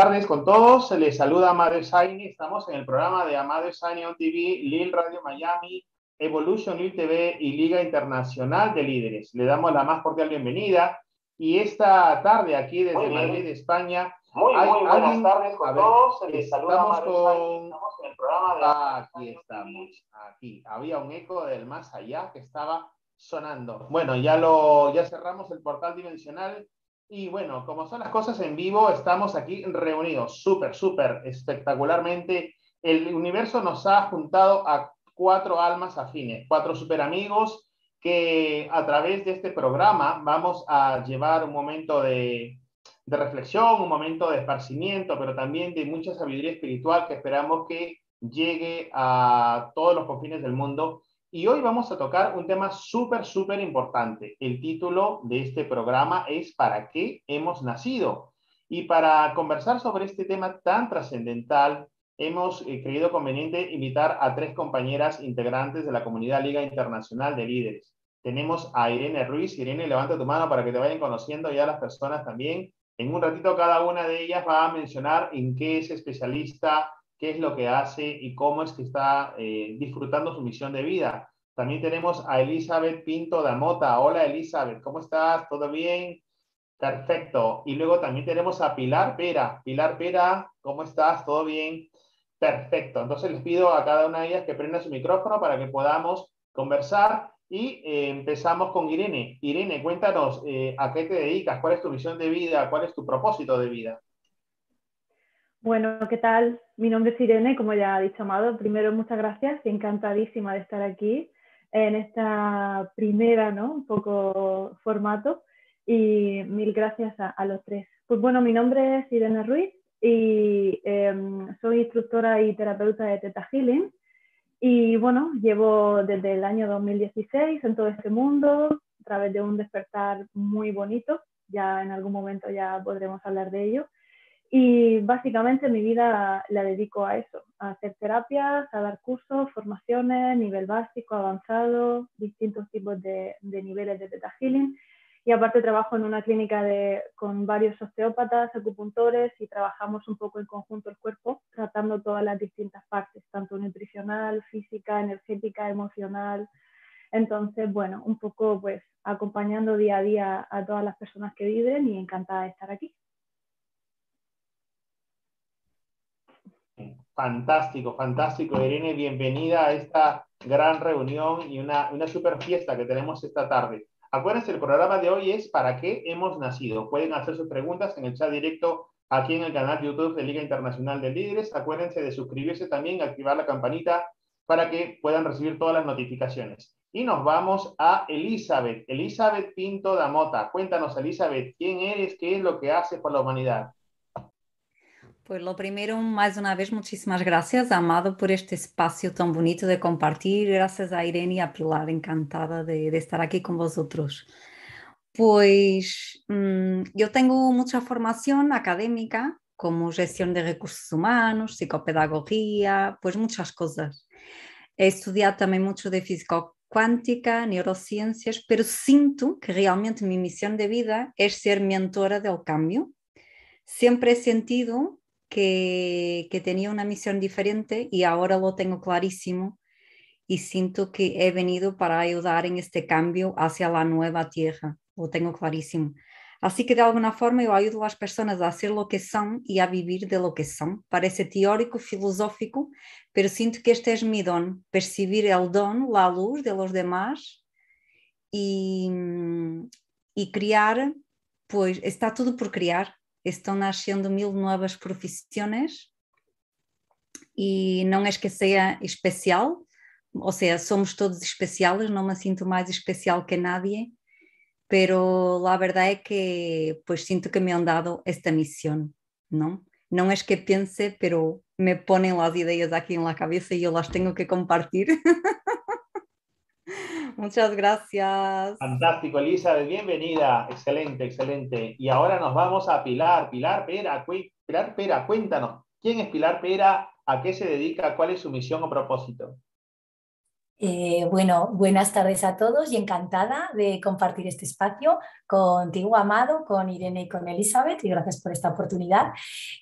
Tardes con todos. Se les saluda Amado Saini. Estamos en el programa de Amado Saini on TV, Lil Radio Miami, Evolution Lil TV y Liga Internacional de Líderes. Le damos la más cordial bienvenida. Y esta tarde aquí desde Madrid, España, muy, hay muy buenas alguien- tardes con ver, todos. Se les saluda estamos con-. Estamos en el programa de Aquí estamos, aquí. Había un eco del más allá que estaba sonando. Bueno, ya lo, ya cerramos el portal dimensional y bueno, como son las cosas en vivo, estamos aquí reunidos, súper, súper espectacularmente. El universo nos ha juntado a cuatro almas afines, cuatro super amigos que a través de este programa vamos a llevar un momento de, de reflexión, un momento de esparcimiento, pero también de mucha sabiduría espiritual que esperamos que llegue a todos los confines del mundo. Y hoy vamos a tocar un tema súper, súper importante. El título de este programa es ¿Para qué hemos nacido? Y para conversar sobre este tema tan trascendental, hemos eh, creído conveniente invitar a tres compañeras integrantes de la comunidad Liga Internacional de Líderes. Tenemos a Irene Ruiz. Irene, levanta tu mano para que te vayan conociendo ya las personas también. En un ratito cada una de ellas va a mencionar en qué es especialista, qué es lo que hace y cómo es que está eh, disfrutando su misión de vida. También tenemos a Elizabeth Pinto Damota. Hola Elizabeth, ¿cómo estás? ¿Todo bien? Perfecto. Y luego también tenemos a Pilar Pera. Pilar Pera, ¿cómo estás? ¿Todo bien? Perfecto. Entonces les pido a cada una de ellas que prenda su micrófono para que podamos conversar y eh, empezamos con Irene. Irene, cuéntanos eh, a qué te dedicas, cuál es tu misión de vida, cuál es tu propósito de vida. Bueno, ¿qué tal? Mi nombre es Irene, como ya ha dicho Amado. Primero, muchas gracias encantadísima de estar aquí en esta primera, ¿no? Un poco formato. Y mil gracias a, los tres. Pues bueno, mi nombre es Irene Ruiz y eh, soy instructora y terapeuta de Teta Healing. Y bueno, llevo desde el año 2016 en todo este mundo, a través de un despertar muy bonito. Ya en algún momento ya podremos hablar de ello. Y básicamente mi vida la dedico a eso, a hacer terapias, a dar cursos, formaciones, nivel básico, avanzado, distintos tipos de, niveles de Theta Healing. Y aparte trabajo en una clínica de, con varios osteópatas, acupuntores y trabajamos un poco en conjunto el cuerpo, tratando todas las distintas partes, tanto nutricional, física, energética, emocional. Entonces, bueno, un poco pues acompañando día a día a todas las personas que viven y encantada de estar aquí. Fantástico, fantástico, Irene. Bienvenida a esta gran reunión y una, una super fiesta que tenemos esta tarde. Acuérdense, el programa de hoy es ¿Para qué hemos nacido? Pueden hacer sus preguntas en el chat directo aquí en el canal de YouTube de Liga Internacional de Líderes. Acuérdense de suscribirse también, activar la campanita para que puedan recibir todas las notificaciones. Y nos vamos a Elizabeth. Elizabeth Pinto Damota. Cuéntanos, Elizabeth, ¿quién eres? ¿Qué es lo que haces por la humanidad? Pues lo primero, más una vez, muchísimas gracias, Amado, por este espacio tan bonito de compartir. Gracias a Irene y a Pilar, encantada de, de estar aquí con vosotros. Pues mmm, yo tengo mucha formación académica, como gestión de recursos humanos, psicopedagogía, pues muchas cosas. He estudiado también mucho de física cuántica, neurociencias, pero siento que realmente mi misión de vida es ser mentora del cambio. Siempre he sentido que, que, tenía una misión diferente y ahora lo tengo clarísimo y siento que he venido para ayudar en este cambio hacia la nueva tierra, lo tengo clarísimo. Así que de alguna forma yo ayudo a las personas a hacer lo que son y a vivir de lo que son. Parece teórico, filosófico, pero siento que este es mi don, percibir el don, la luz de los demás y, y crear Pois está tudo por criar, estão nascendo mil novas profissões e não é que seja especial, ou seja, somos todos especiais, não me sinto mais especial que nadie, pero la verdad es que pues siento que me han dado esta misión, ¿no? No es que piense, pero me ponen las ideas aquí en la cabeza y yo las tengo que compartir. Muchas gracias. Fantástico, Elizabeth, bienvenida. Excelente, excelente. Y ahora nos vamos a Pilar. Pilar Pera, Pilar Pera, cuéntanos, ¿quién es Pilar Pera? ¿A qué se dedica? ¿Cuál es su misión o propósito? Eh, bueno, buenas tardes a todos y encantada de compartir este espacio contigo, Amado, con Irene y con Elizabeth, y gracias por esta oportunidad.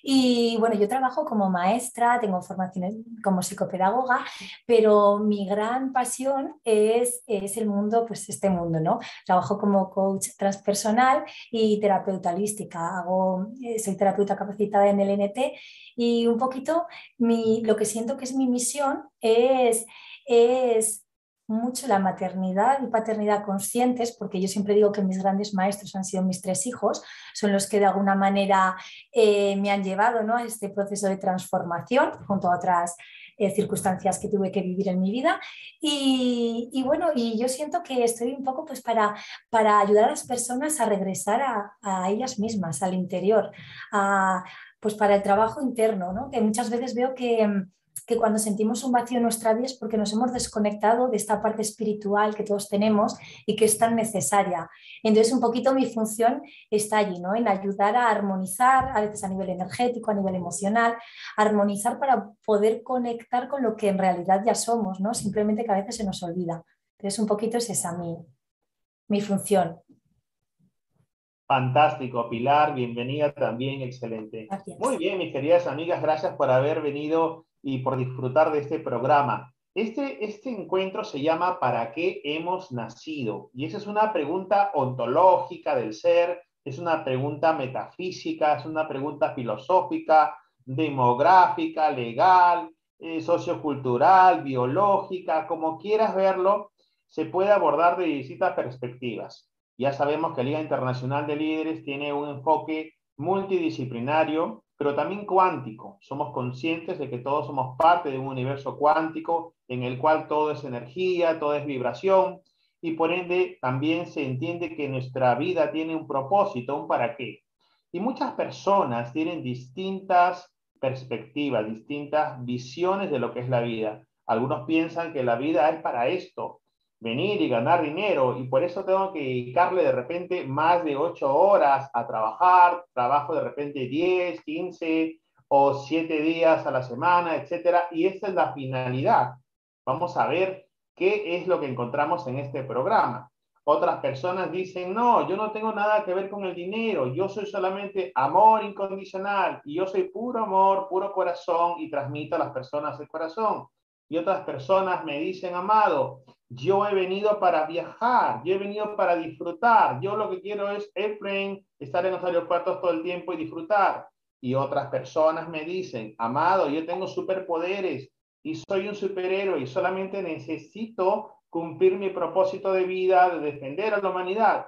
Y bueno, yo trabajo como maestra, tengo formación como psicopedagoga, pero mi gran pasión es, es el mundo, pues este mundo, ¿no? Trabajo como coach transpersonal y terapeuta holística, hago, eh, soy terapeuta capacitada en el NT y un poquito mi, lo que siento que es mi misión es es mucho la maternidad y paternidad conscientes, porque yo siempre digo que mis grandes maestros han sido mis tres hijos, son los que de alguna manera eh, me han llevado ¿no? a este proceso de transformación junto a otras eh, circunstancias que tuve que vivir en mi vida. Y, bueno, y yo siento que estoy un poco pues para, para ayudar a las personas a regresar a, a ellas mismas, al interior, a, pues para el trabajo interno, ¿no? que muchas veces veo que que cuando sentimos un vacío en nuestra vida es porque nos hemos desconectado de esta parte espiritual que todos tenemos y que es tan necesaria. Entonces, un poquito mi función está allí, ¿no? En ayudar a armonizar, a veces a nivel energético, a nivel emocional, armonizar para poder conectar con lo que en realidad ya somos, ¿no? Simplemente que a veces se nos olvida. Entonces, un poquito es esa mi, mi función. Fantástico, Pilar, bienvenida también, excelente. Muy bien, mis queridas amigas, gracias por haber venido y por disfrutar de este programa. Este, este encuentro se llama ¿Para qué hemos nacido? Y esa es una pregunta ontológica del ser, es una pregunta metafísica, es una pregunta filosófica, demográfica, legal, eh, sociocultural, biológica, como quieras verlo, se puede abordar de distintas perspectivas. Ya sabemos que la Liga Internacional de Líderes tiene un enfoque multidisciplinario pero también cuántico. Somos conscientes de que todos somos parte de un universo cuántico en el cual todo es energía, todo es vibración, y por ende también se entiende que nuestra vida tiene un propósito, un para qué. Y muchas personas tienen distintas perspectivas, distintas visiones de lo que es la vida. Algunos piensan que la vida es para esto, venir y ganar dinero y por eso tengo que dedicarle de repente más de ocho horas a trabajar, trabajo de repente 10, 15 o siete días a la semana, etcétera, y esta es la finalidad. Vamos a ver qué es lo que encontramos en este programa. Otras personas dicen, no, yo no tengo nada que ver con el dinero, yo soy solamente amor incondicional y yo soy puro amor, puro corazón y transmito a las personas el corazón. Y otras personas me dicen, amado, yo he venido para viajar, yo he venido para disfrutar, yo lo que quiero es airplane, estar en los aeropuertos todo el tiempo y disfrutar. Y otras personas me dicen, amado, yo tengo superpoderes y soy un superhéroe y solamente necesito cumplir mi propósito de vida de defender a la humanidad.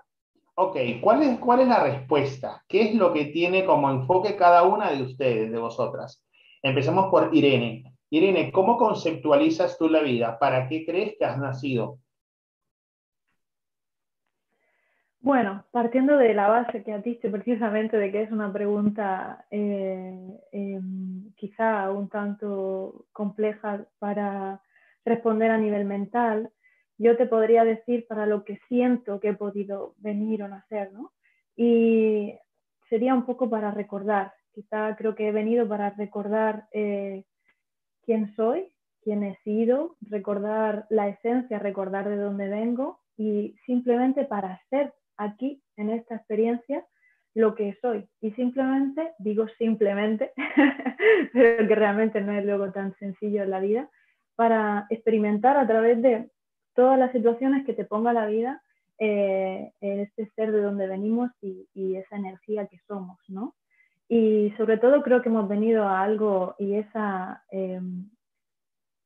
Ok, ¿cuál es, cuál es la respuesta? ¿Qué es lo que tiene como enfoque cada una de ustedes, de vosotras? Empecemos por Irene. Irene, ¿cómo conceptualizas tú la vida? ¿Para qué crees que has nacido? Bueno, partiendo de la base que has dicho precisamente de que es una pregunta eh, em, quizá un tanto compleja para responder a nivel mental, yo te podría decir para lo que siento que he podido venir o nacer, ¿no? Y sería un poco para recordar, quizá creo que he venido para recordar eh, quién soy, quién he sido, recordar la esencia, recordar de dónde vengo y simplemente para ser aquí en esta experiencia lo que soy. Y simplemente, digo simplemente, pero que realmente no es luego tan sencillo en la vida, para experimentar a través de todas las situaciones que te ponga la vida eh, este ser de donde venimos y, y, esa energía que somos, ¿no? Y sobre todo creo que hemos venido a algo y esa em,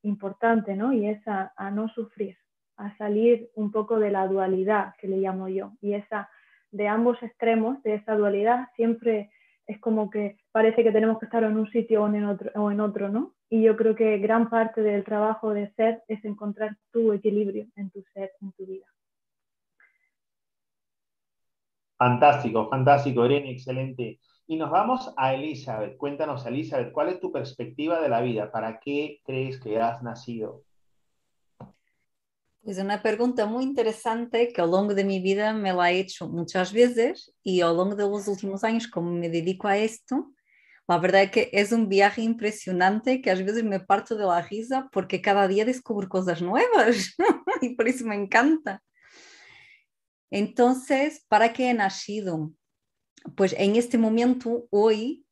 importante, ¿no? Y esa a no sufrir, a salir un poco de la dualidad que le llamo yo, y esa de ambos extremos, de esa dualidad, siempre es como que parece que tenemos que estar en un sitio o en otro, o en otro ¿no? Y yo creo que gran parte del trabajo de ser es encontrar tu equilibrio en tu ser, en tu vida. Fantástico, fantástico, Irene, excelente. Y nos vamos a Elizabeth. Cuéntanos, Elizabeth, ¿cuál es tu perspectiva de la vida? ¿Para qué crees que has nacido? Pues una pregunta muy interesante que a lo largo de mi vida me la he hecho muchas veces y a lo largo de los últimos años, como me dedico a esto, la verdad es que es un viaje impresionante que a veces me parto de la risa porque cada día descubro cosas nuevas y por eso me encanta. Entonces, ¿para qué he nacido? Pues en este momento, hoy,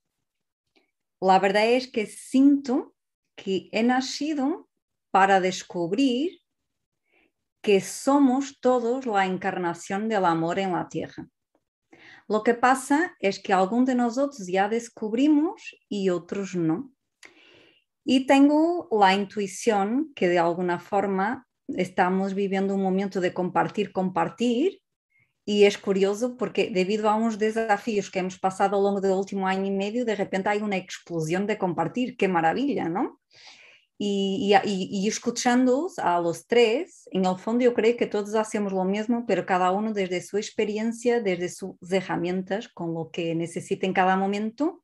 la verdad es que siento que he nacido para descubrir que somos todos la encarnación del amor en la tierra. Lo que pasa es que algunos de nosotros ya descubrimos y otros no. Y tengo la intuición que de alguna forma estamos viviendo un momento de compartir, compartir, y es curioso porque debido a unos desafíos que hemos pasado ao longo do último ano e medio, de repente há uma explosão de compartir, que maravilha, não? E, e, e, e escuchando-os a los tres, en el fondo eu creio que todos hacemos lo mesmo, pero cada uno desde su experiencia, desde sus herramientas, con lo que necesita en cada momento.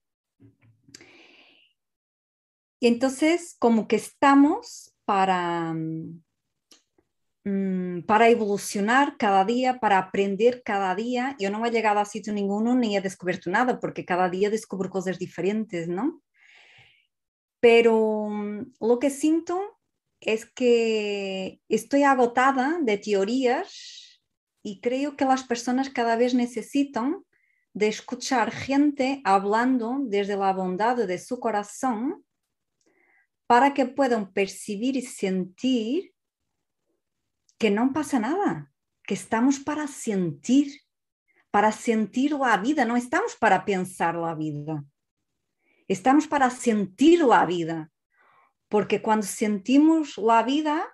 Y entonces, como que estamos para, Mm, para evolucionar cada día, para aprender cada día. Yo no he llegado a sitio ninguno ni he descubierto nada, porque cada día descubro cosas diferentes, ¿no? Pero mm, lo que siento es que estoy agotada de teorías y creo que las personas cada vez necesitan de escuchar gente hablando desde la bondad de su corazón para que puedan percibir y sentir que no pasa nada, que estamos para sentir, para sentir la vida, no estamos para pensar la vida. Estamos para sentir la vida, porque cuando sentimos la vida,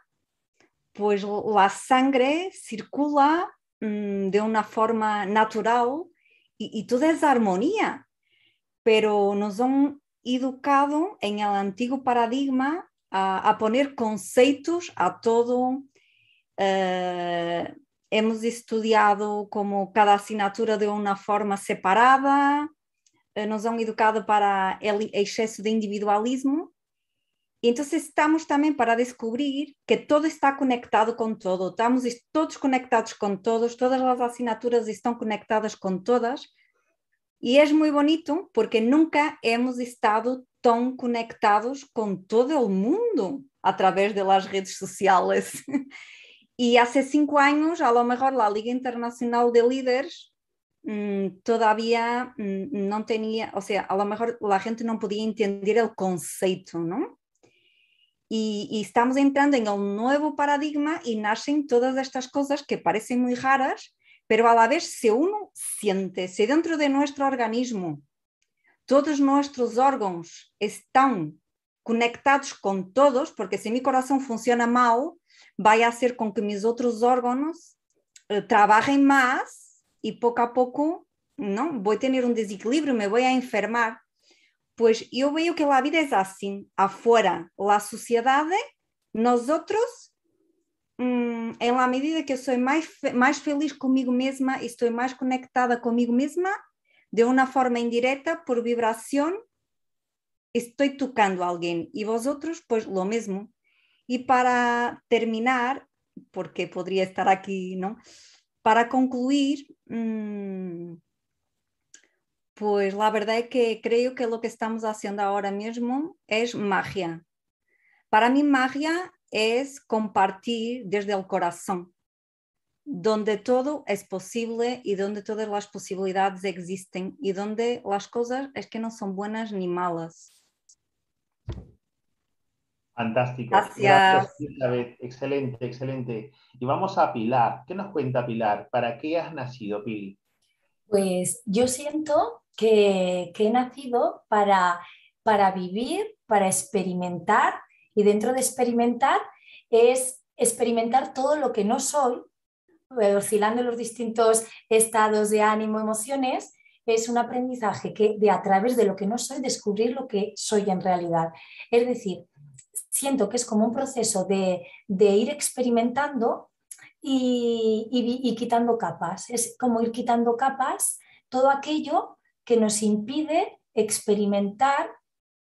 pues la sangre circula mmm, de una forma natural y, y toda es armonía, pero nos han educado en el antiguo paradigma a, a poner conceitos a todo Uh, hemos estudiado como cada assinatura de uma forma separada, uh, nos han educado para el exceso de individualismo. E então estamos também para descobrir que todo está conectado com todo, estamos todos conectados com todos, todas as assinaturas estão conectadas com todas. E é muito bonito porque nunca hemos estado tão conectados com todo o mundo através das redes sociais. Y hace cinco años, a lo mejor la Liga Internacional de Líderes mmm, todavía mmm, no tenía, o sea, a lo mejor gente no podía entender el concepto, ¿no? Y, y, estamos entrando en un nuevo paradigma y nacen todas estas cosas que parecen muy raras, pero a la vez si uno siente, si dentro de nuestro organismo todos nuestros órganos están conectados con todos, porque si mi corazón funciona mal, vai fazer com que meus outros órgãos uh, trabalhem mais e pouco a pouco não vou ter um desequilíbrio, me vou a enfermar. Pois eu vejo que a vida é assim, afuera, a sociedade, nós outros, hum, em la medida que eu sou mais, mais feliz comigo mesma estou mais conectada comigo mesma, de uma forma indireta, por vibração, estou tocando alguém. E vós outros, pois, lo mesmo. Y para terminar, porque podría estar aquí, ¿no? Para concluir, mmm, pues la verdad es que creo que lo que estamos haciendo ahora mismo es magia. Para mí magia es compartir desde el corazón, donde todo es posible y donde todas las posibilidades existen y donde las cosas es que no son buenas ni malas, Fantástico. Gracias. Gracias, Elizabeth. Excelente, excelente. Y vamos a Pilar. ¿Qué nos cuenta Pilar? ¿Para qué has nacido, Pili? Pues yo siento que, que he nacido para, para vivir, para experimentar, y dentro de experimentar es experimentar todo lo que no soy eh, oscilando los distintos estados de ánimo, emociones, es un aprendizaje que de a través de lo que no soy descubrir lo que soy en realidad. Es decir, siento que es como un proceso de, ir experimentando y, y, quitando capas. Es como ir quitando capas todo aquello que nos impide experimentar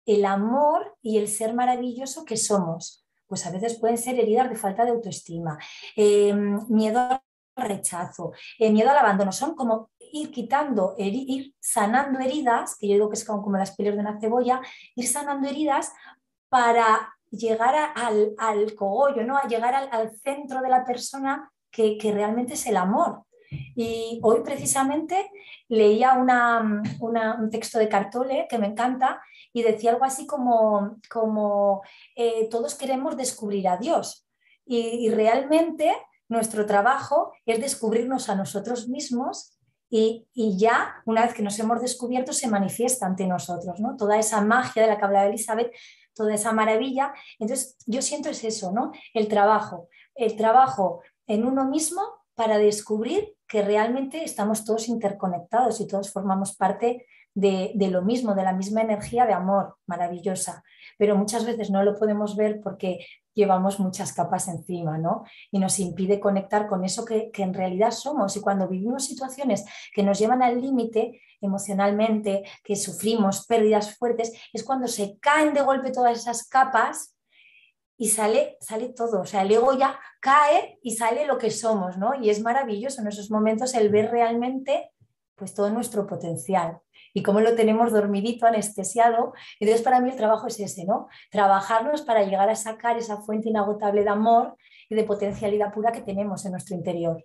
el amor y el ser maravilloso que somos. Pues a veces pueden ser heridas de falta de autoestima, em, miedo al rechazo, eh, miedo al abandono. Son como ir quitando, ir sanando heridas, que yo digo que es como, las pieles de una cebolla, ir sanando heridas para llegar al, al, cogollo, ¿no? a llegar al, centro de la persona que, que, realmente es el amor. Y hoy precisamente leía un texto de Cartole que me encanta y decía algo así como, como eh, todos queremos descubrir a Dios y, realmente nuestro trabajo es descubrirnos a nosotros mismos y, ya una vez que nos hemos descubierto se manifiesta ante nosotros, ¿no? Toda esa magia de la que hablaba Elizabeth, toda esa maravilla. Entonces yo siento es eso, ¿no? El trabajo, el trabajo en uno mismo para descubrir que realmente estamos todos interconectados y todos formamos parte de, lo mismo, de la misma energía de amor maravillosa. Pero muchas veces no lo podemos ver porque llevamos muchas capas encima, ¿no? Y nos impide conectar con eso que, que en realidad somos. Y cuando vivimos situaciones que nos llevan al límite emocionalmente, que sufrimos pérdidas fuertes, es cuando se caen de golpe todas esas capas y sale, sale todo, o sea, el ego ya cae y sale lo que somos, ¿no? Y es maravilloso en esos momentos el ver realmente pues todo nuestro potencial y cómo lo tenemos dormidito, anestesiado. Entonces, para mí el trabajo es ese, ¿no? Trabajarnos para llegar a sacar esa fuente inagotable de amor y de potencialidad pura que tenemos en nuestro interior.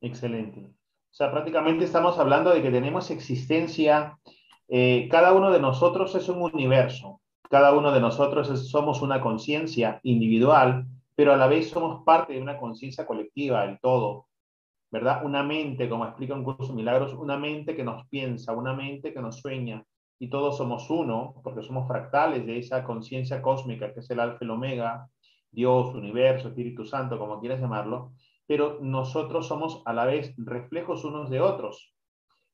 Excelente. O sea, prácticamente estamos hablando de que tenemos existencia, eh, cada uno de nosotros es un universo, cada uno de nosotros somos una conciencia individual, pero a la vez somos parte de una conciencia colectiva, el todo. ¿Verdad? Una mente, como explica un curso de milagros, una mente que nos piensa, una mente que nos sueña, y todos somos uno, porque somos fractales de esa conciencia cósmica que es el alfa y el omega, Dios, universo, Espíritu Santo, como quieras llamarlo, pero nosotros somos a la vez reflejos unos de otros.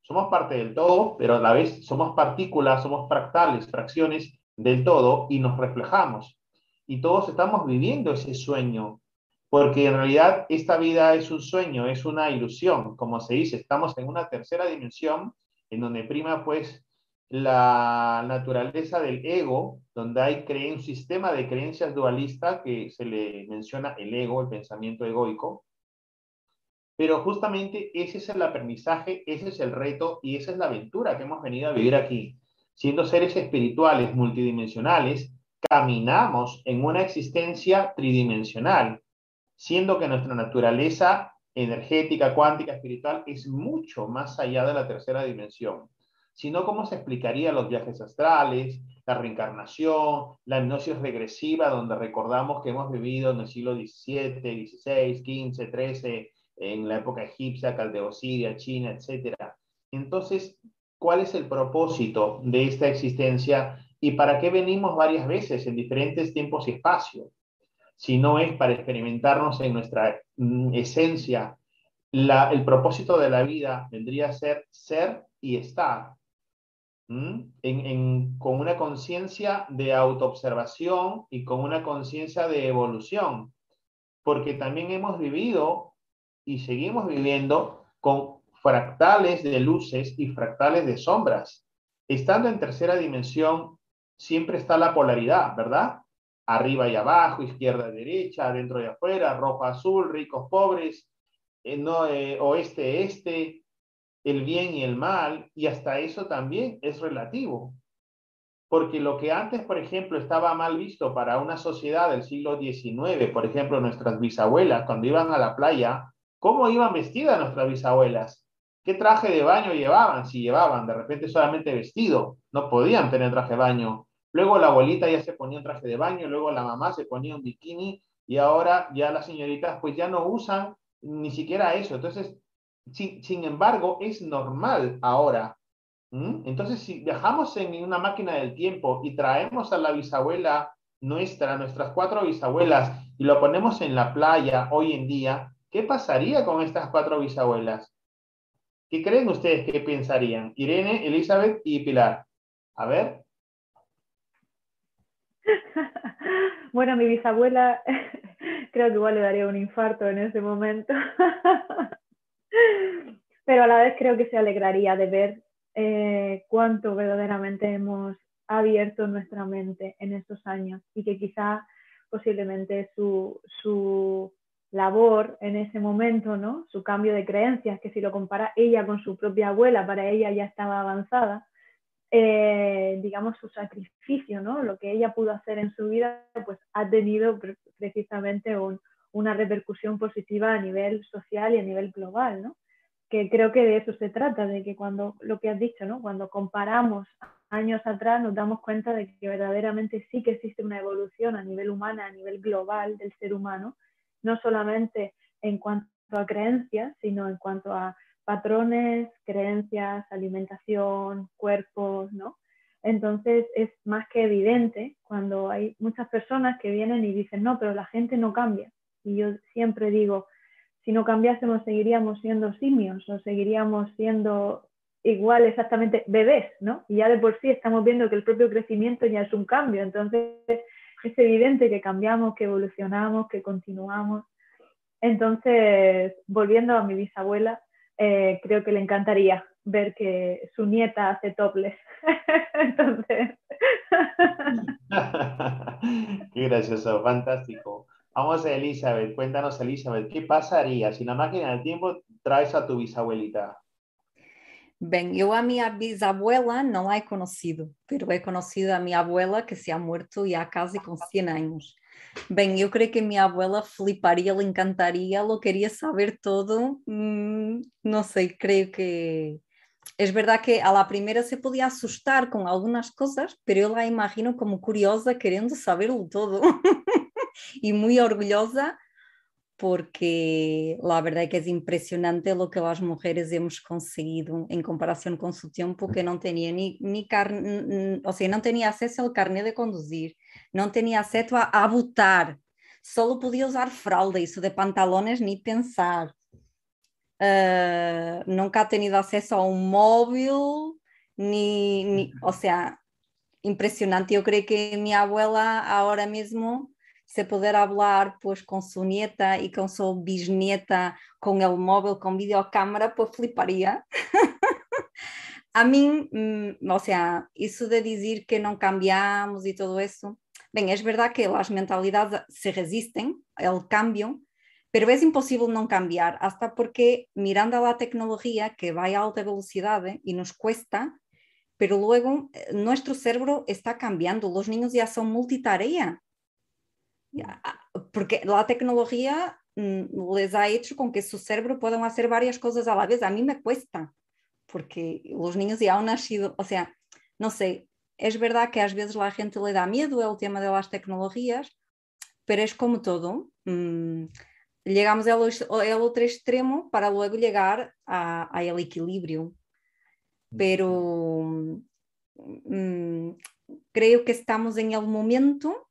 Somos parte del todo, pero a la vez somos partículas, somos fractales, fracciones del todo, y nos reflejamos. Y todos estamos viviendo ese sueño porque en realidad esta vida es un sueño, es una ilusión, como se dice, estamos en una tercera dimensión en donde prima pues la naturaleza del ego, donde hay un sistema de creencias dualista que se le menciona el ego, el pensamiento egoico. Pero justamente ese es el aprendizaje, ese es el reto y esa es la aventura que hemos venido a vivir aquí. Siendo seres espirituales multidimensionales, caminamos en una existencia tridimensional siendo que nuestra naturaleza energética, cuántica, espiritual es mucho más allá de la tercera dimensión. Si no, ¿cómo se explicaría los viajes astrales, la reencarnación, la hipnosis regresiva, donde recordamos que hemos vivido en el siglo XVII, XVI, XV, XIII, en la época egipcia, Caldeosiria, China, etc. Entonces, ¿cuál es el propósito de esta existencia y para qué venimos varias veces en diferentes tiempos y espacios? Si no es para experimentarnos en nuestra mm, esencia. el propósito de la vida vendría a ser ser y estar, con una conciencia de autoobservación y con una conciencia de evolución, porque también hemos vivido y seguimos viviendo con fractales de luces y fractales de sombras. Estando en tercera dimensión, siempre está la polaridad, ¿verdad? Arriba y abajo, izquierda y derecha, adentro y afuera, rojo, azul, ricos, pobres, eh, eh, oeste, este, el bien y el mal, y hasta eso también es relativo. Porque lo que antes, por ejemplo, estaba mal visto para una sociedad del siglo XIX, por ejemplo, nuestras bisabuelas, cuando iban a la playa, ¿cómo iban vestidas nuestras bisabuelas? ¿Qué traje de baño llevaban? Si llevaban de repente solamente vestido, no podían tener traje de baño Luego la abuelita ya se ponía un traje de baño, luego la mamá se ponía un bikini y ahora ya las señoritas pues ya no usan ni siquiera eso. Entonces, sin, embargo, es normal ahora. Entonces, si viajamos en una máquina del tiempo y traemos a la bisabuela nuestra, nuestras cuatro bisabuelas, y lo ponemos en la playa hoy en día, ¿Qué pasaría con estas cuatro bisabuelas? ¿Qué creen ustedes que pensarían? Irene, Elizabeth y Pilar. A ver. Bueno, mi bisabuela creo que igual le daría un infarto en ese momento. Pero a la vez creo que se alegraría de ver eh, cuánto verdaderamente hemos abierto nuestra mente en estos años y que quizá posiblemente su, su labor en ese momento, ¿no? Su cambio de creencias, que si lo compara ella con su propia abuela, para ella ya estaba avanzada, eh, digamos, su sacrificio, ¿no? Lo que ella pudo hacer en su vida, pues ha tenido precisamente una repercusión positiva a nivel social y a nivel global, ¿no? Que creo que de eso se trata, de que cuando, lo que has dicho, ¿no? Cuando comparamos años atrás nos damos cuenta de que verdaderamente sí que existe una evolución a nivel humano, a nivel global del ser humano, no solamente en cuanto a creencias, sino en cuanto a patrones, creencias, alimentación, cuerpos, ¿no? Entonces es más que evidente cuando hay muchas personas que vienen y dicen, no, pero la gente no cambia. Y yo siempre digo, si no cambiásemos seguiríamos siendo simios o seguiríamos siendo igual exactamente bebés, ¿no? Y ya de por sí estamos viendo que el propio crecimiento ya es un cambio. Entonces es evidente que cambiamos, que evolucionamos, que continuamos. Entonces, volviendo a mi bisabuela, eh, creo que le encantaría ver que su nieta hace toples. Entonces. Qué gracioso, fantástico. Vamos a Elizabeth, cuéntanos Elizabeth, ¿qué pasaría si la máquina del tiempo traes a tu bisabuelita? Bem, eu a minha bisabuela não a he conhecido, pero he conhecido a minha abuela que se ha muerto ya casi con 100 años. Bem, eu creio que a minha abuela fliparia, le encantaria, lo queria saber todo. Mm, não sei, creio que es verdad que a la primera se podía asustar con algunas cosas, pero yo la imagino como curiosa, queriendo saberlo todo y muy orgullosa porque la verdad es que es impresionante lo que las mujeres hemos conseguido en comparación con su tiempo, que no tenía ni, ni carne, o sea, no tenía acceso al carnet de conducir, no tenía acceso a, a votar, solo podía usar fralda, eso de pantalones ni pensar. Uh, nunca ha tenido acceso a un móvil, ni, ni, o sea, impresionante. Yo creo que mi abuela ahora mismo se poder hablar pues con su nieta y con su bisnieta con el móvil, con videocámara, pues fliparía. a mí, mm, o sea, eso de decir que no cambiamos y todo eso, bien, es verdad que las mentalidades se resisten al cambio, pero es imposible no cambiar, hasta porque mirando a la tecnología que va a alta velocidad y nos cuesta, pero luego eh, nuestro cerebro está cambiando, los niños ya son multitarea, porque la tecnología mm, les ha hecho con que su cerebro puedan hacer varias cosas a la vez. A mí me cuesta, porque los niños ya han nacido, o sea, no sé, es verdad que a veces la gente le da miedo el tema de las tecnologías, pero es como todo. Llegamos al, al, otro extremo para luego llegar al equilibrio. Pero mm, creo que estamos en el momento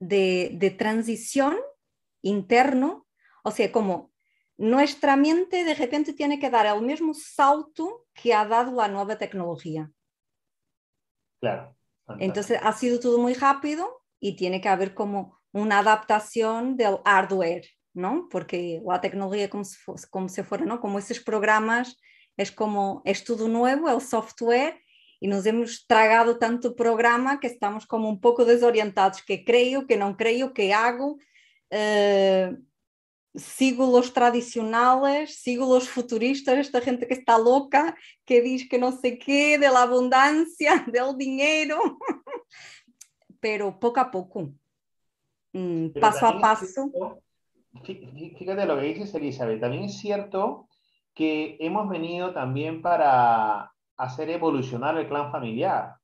de, transición interno, o sea, como nuestra mente de repente tiene que dar el mismo salto que ha dado la nueva tecnología. Claro. Entonces ha sido todo muy rápido y tiene que haber como una adaptación del hardware, ¿no? Porque la tecnología como si, como si fuera, ¿no? Como esos programas, es como, es todo nuevo, el software, y nos hemos tragado tanto programa que estamos como un poco desorientados, que creo, que no creo, que hago. Uh, sigo los tradicionales, sigo los futuristas, esta gente que está loca, que dice que no sé qué, de la abundancia, del dinero, pero poco a poco, mm, paso a paso. fíjate lo que dices, Elizabeth, también es cierto que hemos venido también para hacer evolucionar el clan familiar,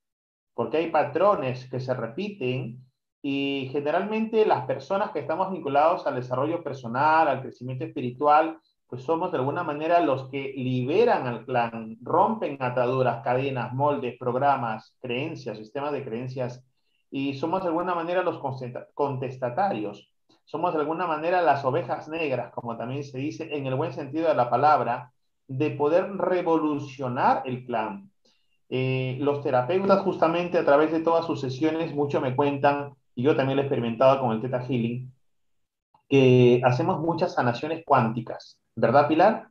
porque hay patrones que se repiten y generalmente las personas que estamos vinculados al desarrollo personal, al crecimiento espiritual, pues somos de alguna manera los que liberan al clan, rompen ataduras, cadenas, moldes, programas, creencias, sistemas de creencias, y somos de alguna manera los contestatarios. somos de alguna manera las ovejas negras, como también se dice en el buen sentido de la palabra, de poder revolucionar el clan. Eh, los terapeutas justamente a través de todas sus sesiones, mucho me cuentan, y yo también lo he experimentado con el Theta Healing, que hacemos muchas sanaciones cuánticas, ¿verdad Pilar?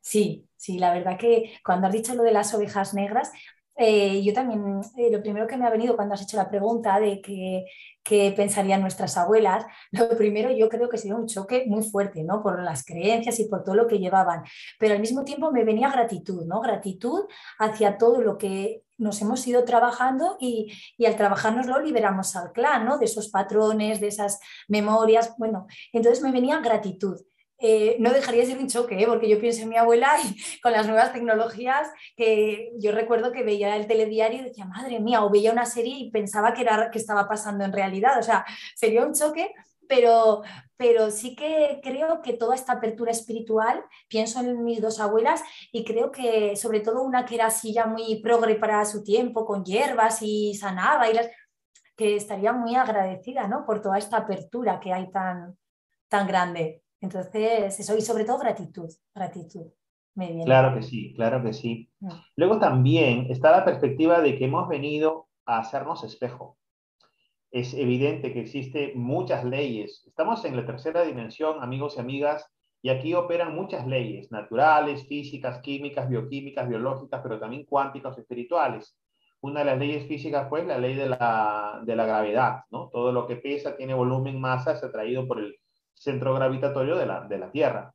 Sí, sí, la verdad que cuando has dicho lo de las ovejas negras, eh, yo también, eh, lo primero que me ha venido cuando has hecho la pregunta de qué pensarían nuestras abuelas, lo primero yo creo que sería un choque muy fuerte, ¿no? Por las creencias y por todo lo que llevaban. Pero al mismo tiempo me venía gratitud, ¿no? Gratitud hacia todo lo que nos hemos ido trabajando y, y al trabajarnos liberamos al clan, ¿no? De esos patrones, de esas memorias. Bueno, entonces me venía gratitud. Eh, no dejaría de ser un choque, ¿eh? porque yo pienso en mi abuela y con las nuevas tecnologías, que yo recuerdo que veía el telediario y decía, madre mía, o veía una serie y pensaba que, era, que estaba pasando en realidad. O sea, sería un choque, pero, pero sí que creo que toda esta apertura espiritual, pienso en mis dos abuelas y creo que sobre todo una que era así ya muy progre para su tiempo, con hierbas y sanaba, y las, que estaría muy agradecida ¿no? por toda esta apertura que hay tan, tan grande. Entonces, eso, y sobre todo gratitud, gratitud. Claro que sí, claro que sí. Mm. Luego también está la perspectiva de que hemos venido a hacernos espejo. Es evidente que existen muchas leyes. Estamos en la tercera dimensión, amigos y amigas, y aquí operan muchas leyes, naturales, físicas, químicas, bioquímicas, biológicas, pero también cuánticas, espirituales. Una de las leyes físicas, pues, la ley de la, de la gravedad, ¿no? Todo lo que pesa, tiene volumen, masa, es atraído por el centro gravitatorio de la, de la Tierra.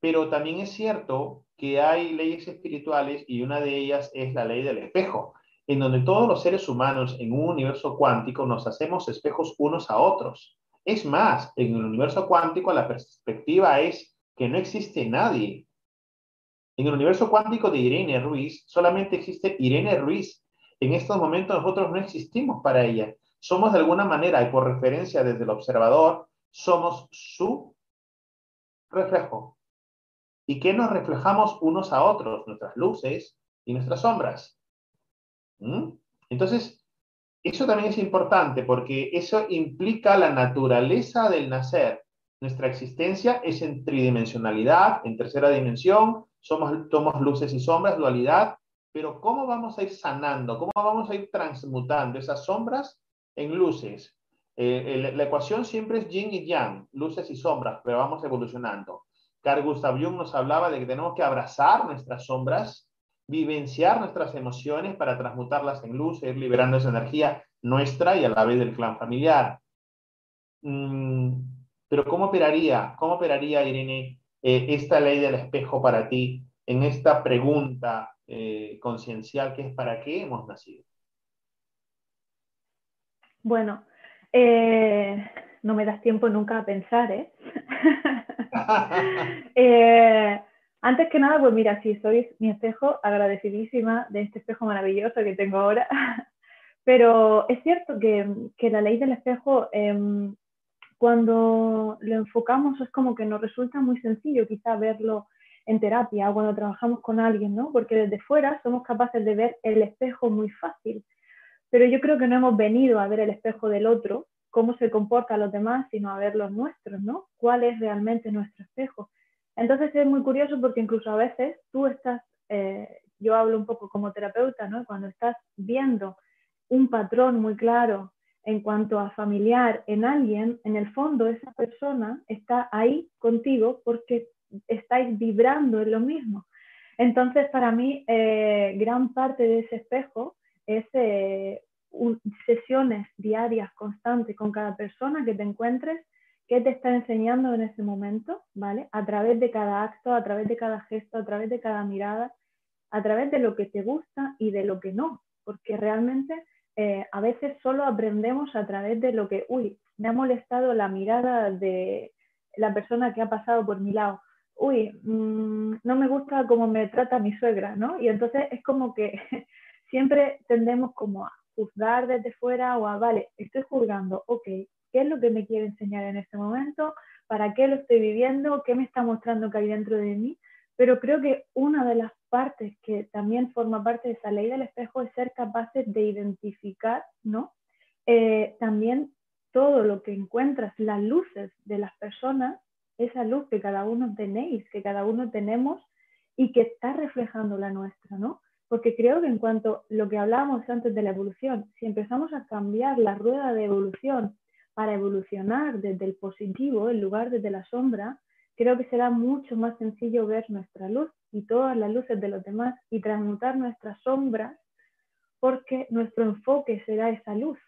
Pero también es cierto que hay leyes espirituales y una de ellas es la ley del espejo, en donde todos los seres humanos en un universo cuántico nos hacemos espejos unos a otros. Es más, en el universo cuántico la perspectiva es que no existe nadie. En el universo cuántico de Irene Ruiz solamente existe Irene Ruiz. En estos momentos nosotros no existimos para ella. Somos de alguna manera, y por referencia desde el observador, somos su reflejo. ¿Y qué nos reflejamos unos a otros? Nuestras luces y nuestras sombras. ¿Mm? Entonces, eso también es importante porque eso implica la naturaleza del nacer. Nuestra existencia es en tridimensionalidad, en tercera dimensión, somos, somos luces y sombras, dualidad, pero ¿cómo vamos a ir sanando? ¿Cómo vamos a ir transmutando esas sombras en luces? Eh, la ecuación siempre es yin y yang, luces y sombras, pero vamos evolucionando. Carl Gustav Jung nos hablaba de que tenemos que abrazar nuestras sombras, vivenciar nuestras emociones para transmutarlas en luz, ir liberando esa energía nuestra y a la vez del clan familiar. Mm, pero ¿cómo operaría, cómo operaría Irene, eh, esta ley del espejo para ti en esta pregunta eh, conciencial que es para qué hemos nacido? Bueno, eh, no me das tiempo nunca a pensar, ¿eh? ¿eh? Antes que nada, pues mira, si sois mi espejo, agradecidísima de este espejo maravilloso que tengo ahora. Pero es cierto que, que la ley del espejo, em, cuando lo enfocamos, es como que nos resulta muy sencillo quizá verlo en terapia o cuando trabajamos con alguien, ¿no? Porque desde fuera somos capaces de ver el espejo muy fácil pero yo creo que no hemos venido a ver el espejo del otro, cómo se comportan los demás, sino a ver los nuestros, ¿no? ¿Cuál es realmente nuestro espejo? Entonces es muy curioso porque incluso a veces tú estás, eh, yo hablo un poco como terapeuta, ¿no? Cuando estás viendo un patrón muy claro en cuanto a familiar en alguien, en el fondo esa persona está ahí contigo porque estáis vibrando en lo mismo. Entonces, para mí, eh, gran parte de ese espejo es eh, sesiones diarias constantes con cada persona que te encuentres, que te está enseñando en ese momento, ¿vale? A través de cada acto, a través de cada gesto, a través de cada mirada, a través de lo que te gusta y de lo que no, porque realmente eh, a veces solo aprendemos a través de lo que, uy, me ha molestado la mirada de la persona que ha pasado por mi lado, uy, mm, no me gusta cómo me trata mi suegra, ¿no? Y entonces es como que siempre tendemos como a juzgar desde fuera o a, vale, estoy juzgando, ok, ¿qué es lo que me quiere enseñar en este momento? ¿Para qué lo estoy viviendo? ¿Qué me está mostrando que hay dentro de mí? Pero creo que una de las partes que también forma parte de esa ley del espejo es ser capaces de identificar, ¿no? Eh, también todo lo que encuentras, las luces de las personas, esa luz que cada uno tenéis, que cada uno tenemos y que está reflejando la nuestra, ¿no? Porque creo que en cuanto a lo que hablábamos antes de la evolución, si empezamos a cambiar la rueda de evolución para evolucionar desde el positivo en lugar desde la sombra, creo que será mucho más sencillo ver nuestra luz y todas las luces de los demás y transmutar nuestras sombras porque nuestro enfoque será esa luz.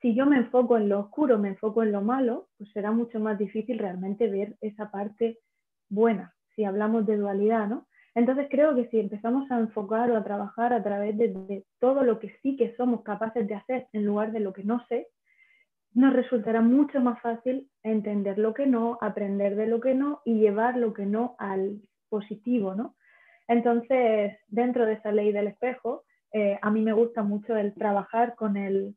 Si yo me enfoco en lo oscuro, me enfoco en lo malo, pues será mucho más difícil realmente ver esa parte buena, si hablamos de dualidad, ¿no? Entonces creo que si empezamos a enfocar o a trabajar a través de, todo lo que sí que somos capaces de hacer en lugar de lo que no sé, nos resultará mucho más fácil entender lo que no, aprender de lo que no y llevar lo que no al positivo, ¿no? Entonces, dentro de esa ley del espejo, eh, a mí me gusta mucho el trabajar con el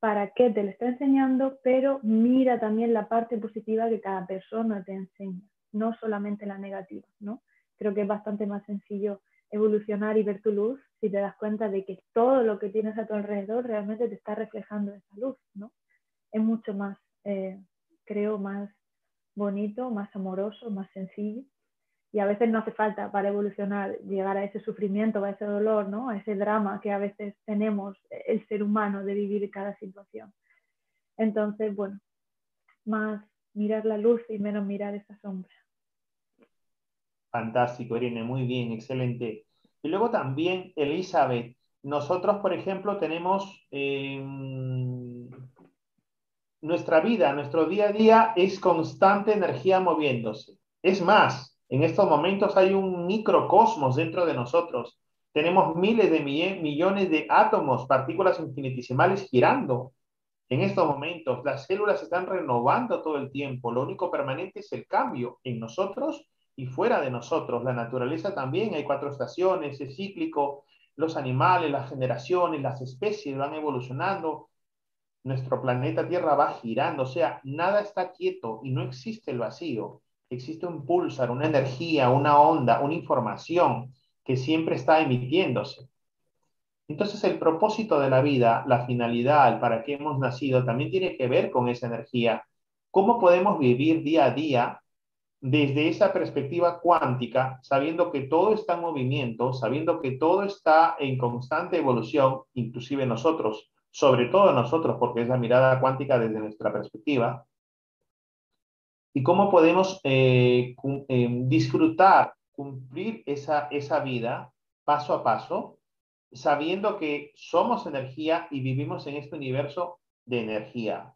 para qué te lo está enseñando, pero mira también la parte positiva que cada persona te enseña, no solamente la negativa, ¿no? Creo que es bastante más sencillo evolucionar y ver tu luz si te das cuenta de que todo lo que tienes a tu alrededor realmente te está reflejando esa luz, ¿no? Es mucho más, eh, creo, más bonito, más amoroso, más sencillo. Y a veces no hace falta para evolucionar llegar a ese sufrimiento, a ese dolor, ¿no? A ese drama que a veces tenemos el ser humano de vivir cada situación. Entonces, bueno, más mirar la luz y menos mirar esa sombra. Fantástico, Irene, muy bien, excelente. Y luego también, Elizabeth, nosotros, por ejemplo, tenemos em, nuestra vida, nuestro día a día es constante energía moviéndose. Es más, en estos momentos hay un microcosmos dentro de nosotros. Tenemos miles de millones de átomos, partículas infinitesimales girando. En estos momentos, las células se están renovando todo el tiempo. Lo único permanente es el cambio en nosotros y fuera de nosotros. La naturaleza también, hay cuatro estaciones, es cíclico, los animales, las generaciones, las especies van evolucionando, nuestro planeta Tierra va girando, o sea, nada está quieto y no existe el vacío, existe un pulsar, una energía, una onda, una información que siempre está emitiéndose. Entonces el propósito de la vida, la finalidad, el para qué hemos nacido, también tiene que ver con esa energía. ¿Cómo podemos vivir día a día desde esa perspectiva cuántica, sabiendo que todo está en movimiento, sabiendo que todo está en constante evolución, inclusive nosotros, sobre todo nosotros, porque es la mirada cuántica desde nuestra perspectiva, y cómo podemos eh, eh, disfrutar, cumplir esa, esa vida paso a paso, sabiendo que somos energía y vivimos en este universo de energía.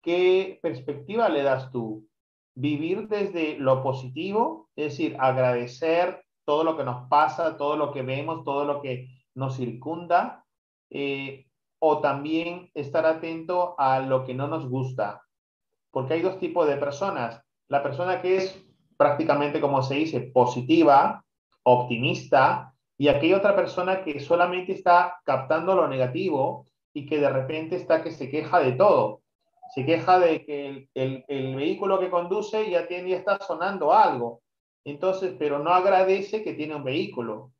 ¿Qué perspectiva le das tú vivir desde lo positivo, es decir, agradecer todo lo que nos pasa, todo lo que vemos, todo lo que nos circunda, eh, o también estar atento a lo que no nos gusta, porque hay dos tipos de personas. La persona que es prácticamente, como se dice, positiva, optimista, y aquella otra persona que solamente está captando lo negativo y que de repente está que se queja de todo se queja de que el, vehículo que conduce ya, tiene, está sonando algo. Entonces, pero no agradece que tiene un vehículo,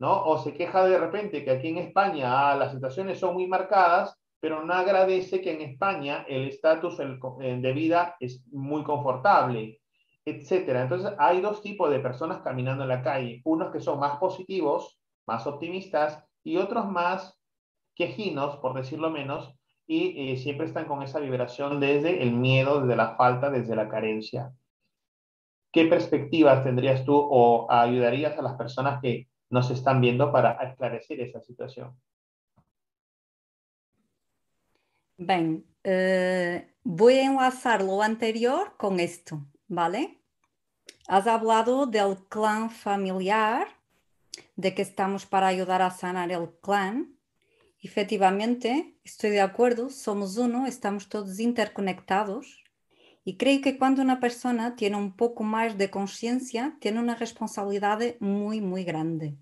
¿no? O se queja de repente que aquí en España ah, las situaciones son muy marcadas, pero no agradece que en España el estatus de vida es muy confortable, etcétera. Entonces, hay dos tipos de personas caminando en la calle, unos que son más positivos, más optimistas, y otros más quejinos, por decirlo menos, y eh, siempre están con esa vibración desde el miedo, desde la falta, desde la carencia. ¿Qué perspectivas tendrías tú o ayudarías a las personas que nos están viendo para esclarecer esa situación? Bien, eh, voy a enlazar lo anterior con esto, ¿vale? Has hablado del clan familiar, de que estamos para ayudar a sanar el clan, Efectivamente, estoy de acuerdo, somos uno, estamos todos interconectados y creo que cuando una persona tiene un poco más de conciencia, tiene una responsabilidad muy, muy grande.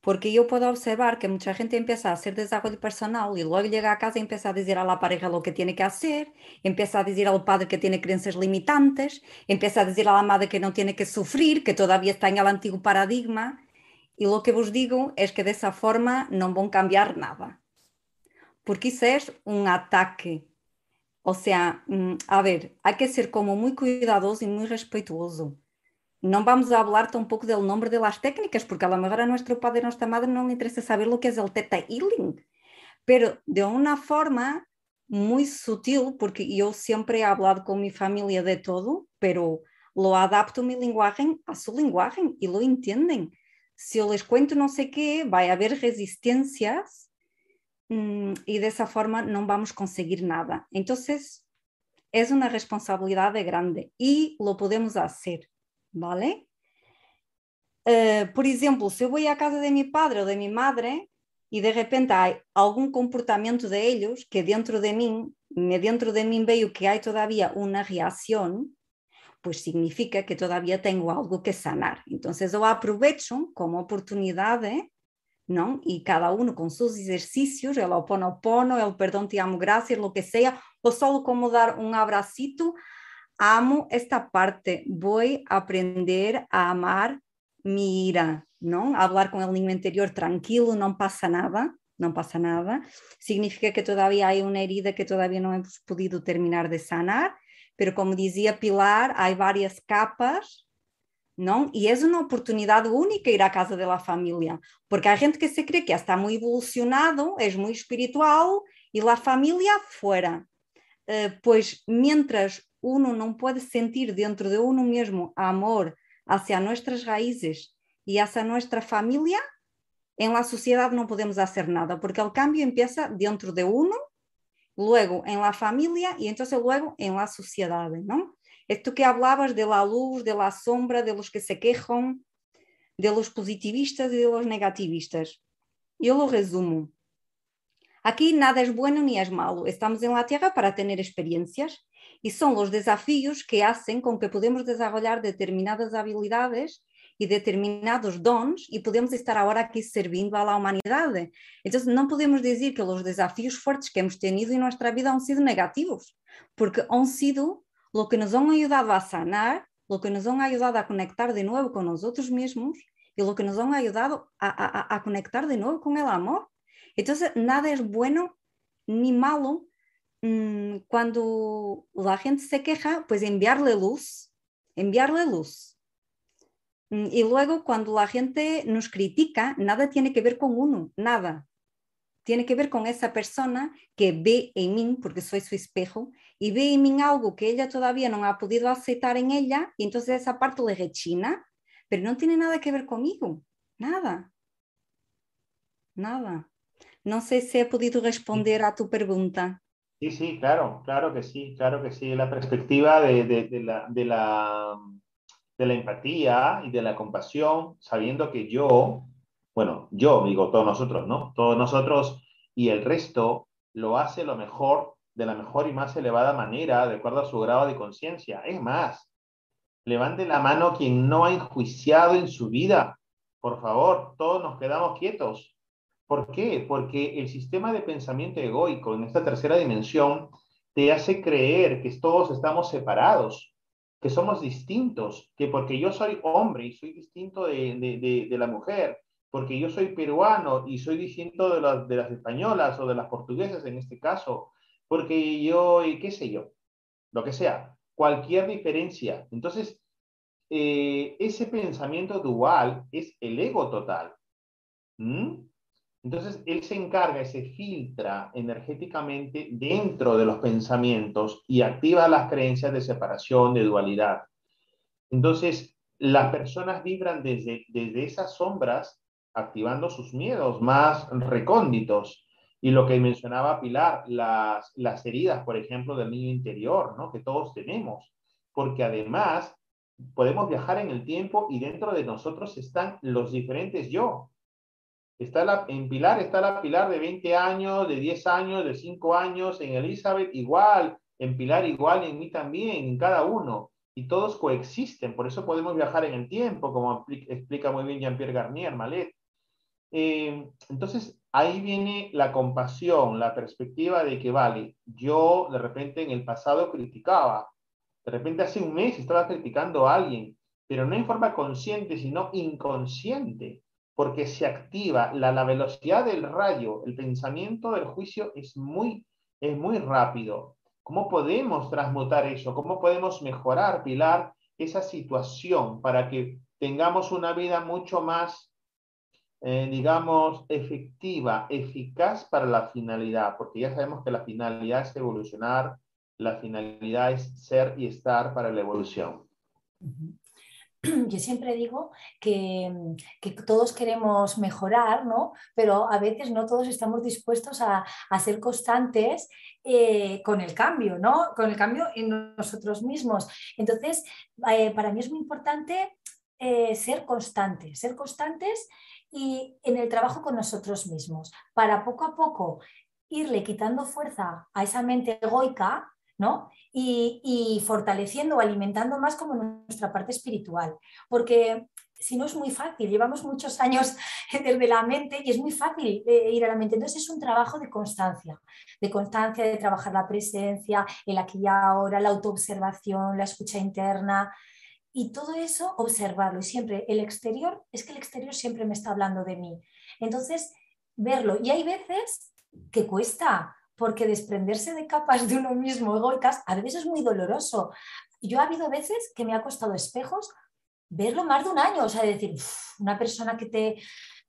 Porque yo puedo observar que mucha gente empieza a hacer desarrollo personal y luego llega a casa y empieza a decir a la pareja lo que tiene que hacer, empieza a decir al padre que tiene creencias limitantes, empieza a decir a la madre que no tiene que sufrir, que todavía está en el antiguo paradigma. Y lo que os digo es que de esa forma no van a cambiar nada porque isso é um ataque O sea, mm, a ver, hay que ser como muy cuidadoso y muy respetuoso. No vamos a hablar tampoco del nombre de técnicas, porque a lo mejor a nuestro padre y nuestra madre no le interesa saber lo que es el Theta Healing, pero de una forma muy sutil, porque yo siempre he hablado con mi familia de todo, pero lo adapto mi lenguaje a su lenguaje y lo entienden. Si yo les cuento no sé qué, va a haber resistencias mmm, y de esa forma no vamos a conseguir nada. Entonces, es una responsabilidad grande y lo podemos hacer, ¿vale? Uh, por exemplo, se eu vou à casa de meu padre ou de minha madre e de repente há algum comportamento de eles que dentro de mim, dentro de mim veio que há todavía uma reação, pues significa que todavía tengo algo que sanar. Entonces yo aprovecho como oportunidad, ¿no? Y cada uno con sus ejercicios, el oponopono, el perdón, te amo, gracias, lo que sea, o solo como dar un abracito, amo esta parte, voy a aprender a amar mi ira, ¿no? Hablar con el niño interior tranquilo, no pasa nada, no pasa nada. Significa que todavía hay una herida que todavía no hemos podido terminar de sanar pero como dizia Pilar, há várias capas, não? E é uma oportunidade única ir à casa da família, porque há gente que se crê que está muito evolucionado, é muito espiritual, e a família fora. Uh, pois, mientras uno não pode sentir dentro de uno mesmo amor hacia nossas raízes e hacia nossa família, em la sociedade não podemos fazer nada, porque o cambio empieza dentro de uno luego en la familia y entonces luego en la sociedad, ¿no? Esto que hablabas de la luz, de la sombra, de los que se quejan, de los positivistas y de los negativistas. Yo lo resumo. Aquí nada es bueno ni es malo. Estamos en la Tierra para tener experiencias y son los desafíos que hacen con que podemos desarrollar determinadas habilidades e determinados dons e podemos estar agora aqui servindo à humanidade. Então, não podemos dizer que os desafios fortes que hemos tenido em nossa vida han sido negativos, porque han sido lo que nos han ayudado a sanar, lo que nos han ayudado a conectar de nuevo con nosotros mismos y lo que nos han ayudado a, a, a conectar de nuevo con el amor. Entonces, nada es bueno ni malo mmm, cuando la gente se queja, pues enviarle luz, enviarle luz. Mm, y luego cuando la gente nos critica, nada tiene que ver con uno, nada. Tiene que ver con esa persona que ve en mí, porque soy su espejo, y ve en mí algo que ella todavía no ha podido aceptar en ella, y entonces esa parte le rechina, pero no tiene nada que ver conmigo, nada. Nada. No sé si he podido responder a tu pregunta. Sí, sí, claro, claro que sí, claro que sí. La perspectiva de, de, de la, de la de la empatía y de la compasión, sabiendo que yo, bueno, yo digo todos nosotros, ¿no? Todos nosotros y el resto lo hace lo mejor, de la mejor y más elevada manera, de acuerdo a su grado de conciencia. Es más, levante la mano quien no ha enjuiciado en su vida. Por favor, todos nos quedamos quietos. ¿Por qué? Porque el sistema de pensamiento egoico en esta tercera dimensión te hace creer que todos estamos separados, que somos distintos, que porque yo soy hombre y soy distinto de, de, de, la mujer, porque yo soy peruano y soy distinto de las, de las españolas o de las portuguesas en este caso, porque yo, qué sé yo, lo que sea, cualquier diferencia. Entonces, eh, ese pensamiento dual es el ego total. ¿Mm? Entonces, él se encarga, se filtra energéticamente dentro de los pensamientos y activa las creencias de separación, de dualidad. Entonces, las personas vibran desde, desde esas sombras, activando sus miedos más recónditos. Y lo que mencionaba Pilar, las, las heridas, por ejemplo, del niño interior, ¿no? que todos tenemos. Porque además podemos viajar en el tiempo y dentro de nosotros están los diferentes yo. Está la, en Pilar está la Pilar de 20 años, de 10 años, de 5 años, en Elizabeth igual, en Pilar igual, en mí también, en cada uno. Y todos coexisten, por eso podemos viajar en el tiempo, como explica muy bien Jean-Pierre Garnier, Malet. Eh, entonces, ahí viene la compasión, la perspectiva de que, vale, yo de repente en el pasado criticaba, de repente hace un mes estaba criticando a alguien, pero no en forma consciente, sino inconsciente porque se activa la, la velocidad del rayo, el pensamiento del juicio es muy, es muy rápido. ¿Cómo podemos transmutar eso? ¿Cómo podemos mejorar, Pilar, esa situación para que tengamos una vida mucho más, eh, digamos, efectiva, eficaz para la finalidad? Porque ya sabemos que la finalidad es evolucionar, la finalidad es ser y estar para la evolución. yo siempre digo que, todos queremos mejorar, ¿no? Pero a veces no todos estamos dispuestos a, ser constantes eh, con el cambio, ¿no? Con el cambio en nosotros mismos. Entonces, eh, para mí es muy importante eh, ser constantes, ser constantes y en el trabajo con nosotros mismos, para poco a poco irle quitando fuerza a esa mente egoica y, fortaleciendo o alimentando más como nuestra parte espiritual. Porque si no es muy fácil, llevamos muchos años desde la mente y es muy fácil eh, ir a la mente. Entonces es un trabajo de constancia, de constancia, de trabajar la presencia, el aquí y ahora, la autoobservación, la escucha interna. Y todo eso, observarlo. Y siempre el exterior, es que el exterior siempre me está hablando de mí. Entonces, verlo. Y hay veces que cuesta, porque desprenderse de capas de uno mismo egoicas a veces es muy doloroso. Yo ha habido veces que me ha costado espejos verlo más de un año, o sea, decir, una persona que te,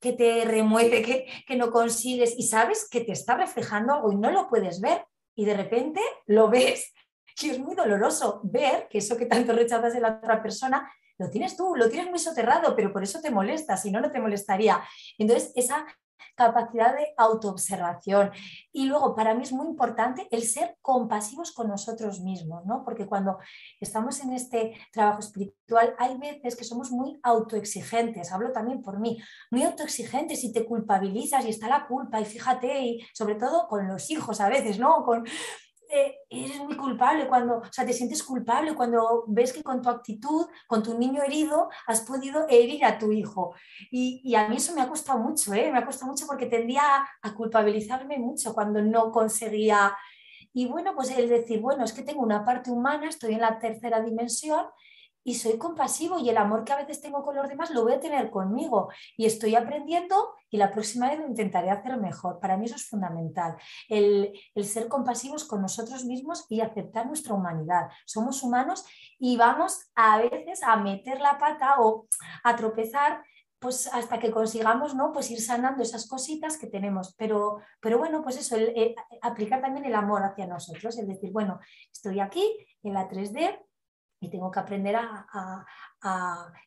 que te remueve, que, que no consigues y sabes que te está reflejando algo y no lo puedes ver y de repente lo ves y es muy doloroso ver que eso que tanto rechazas de la otra persona lo tienes tú, lo tienes muy soterrado, pero por eso te molesta, si no, no te molestaría. Entonces, esa capacidad de autoobservación. Y luego, para mí es muy importante el ser compasivos con nosotros mismos, ¿no? Porque cuando estamos en este trabajo espiritual, hay veces que somos muy autoexigentes, hablo también por mí, muy autoexigentes y te culpabilizas y está la culpa y fíjate, y sobre todo con los hijos a veces, ¿no? Con, eres muy culpable cuando, o sea, te sientes culpable cuando ves que con tu actitud, con tu niño herido, has podido herir a tu hijo. Y, a mí eso me ha costado mucho, ¿eh? me ha costado mucho porque tendía a culpabilizarme mucho cuando no conseguía. Y bueno, pues el decir, bueno, es que tengo una parte humana, estoy en la tercera dimensión y soy compasivo y el amor que a veces tengo con los demás lo voy a tener conmigo y estoy aprendiendo y la próxima vez lo intentaré hacer mejor. Para mí eso es fundamental, el, ser compasivos con nosotros mismos y aceptar nuestra humanidad. Somos humanos y vamos a veces a meter la pata o a tropezar pues hasta que consigamos ¿no? pues ir sanando esas cositas que tenemos. Pero, pero bueno, pues eso, aplicar también el amor hacia nosotros, es decir, bueno, estoy aquí en la 3D, y tengo que aprender a,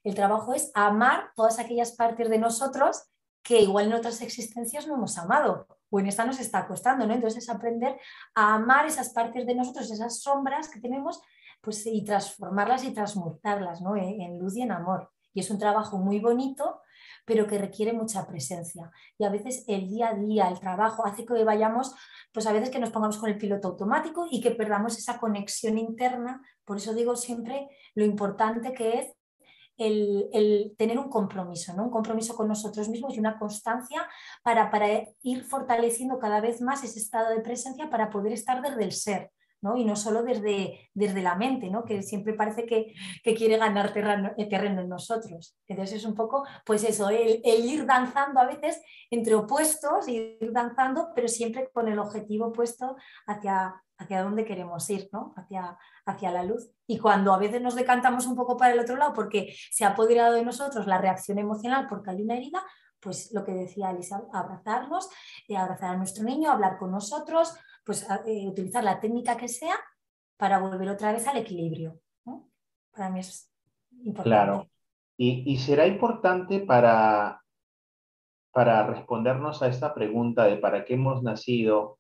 El trabajo es amar todas aquellas partes de nosotros que igual en otras existencias no hemos amado o en esta nos está costando, ¿no? Entonces es aprender a amar esas partes de nosotros, esas sombras que tenemos, pues y transformarlas y transmutarlas, ¿no? En luz y en amor. Y es un trabajo muy bonito, pero que requiere mucha presencia. Y a veces el día a día, el trabajo, hace que vayamos pues a veces que nos pongamos con el piloto automático y que perdamos esa conexión interna. Por eso digo siempre lo importante que es el, tener un compromiso, ¿no? un compromiso con nosotros mismos y una constancia para, para ir fortaleciendo cada vez más ese estado de presencia para poder estar desde el ser. Y no solo desde, desde la mente, ¿no? que siempre parece que, quiere ganar terreno, terreno, en nosotros. Entonces es un poco, pues eso, el, ir danzando a veces entre opuestos, ir danzando, pero siempre con el objetivo puesto hacia, hacia dónde queremos ir, ¿no? hacia, hacia la luz. Y cuando a veces nos decantamos un poco para el otro lado porque se ha apoderado de nosotros la reacción emocional porque hay una herida, pues lo que decía Elisa, abrazarnos, eh, abrazar a nuestro niño, hablar con nosotros, pues eh, utilizar la técnica que sea para volver otra vez al equilibrio. Para mí es importante. Claro. Y, será importante para, para respondernos a esta pregunta de para qué hemos nacido,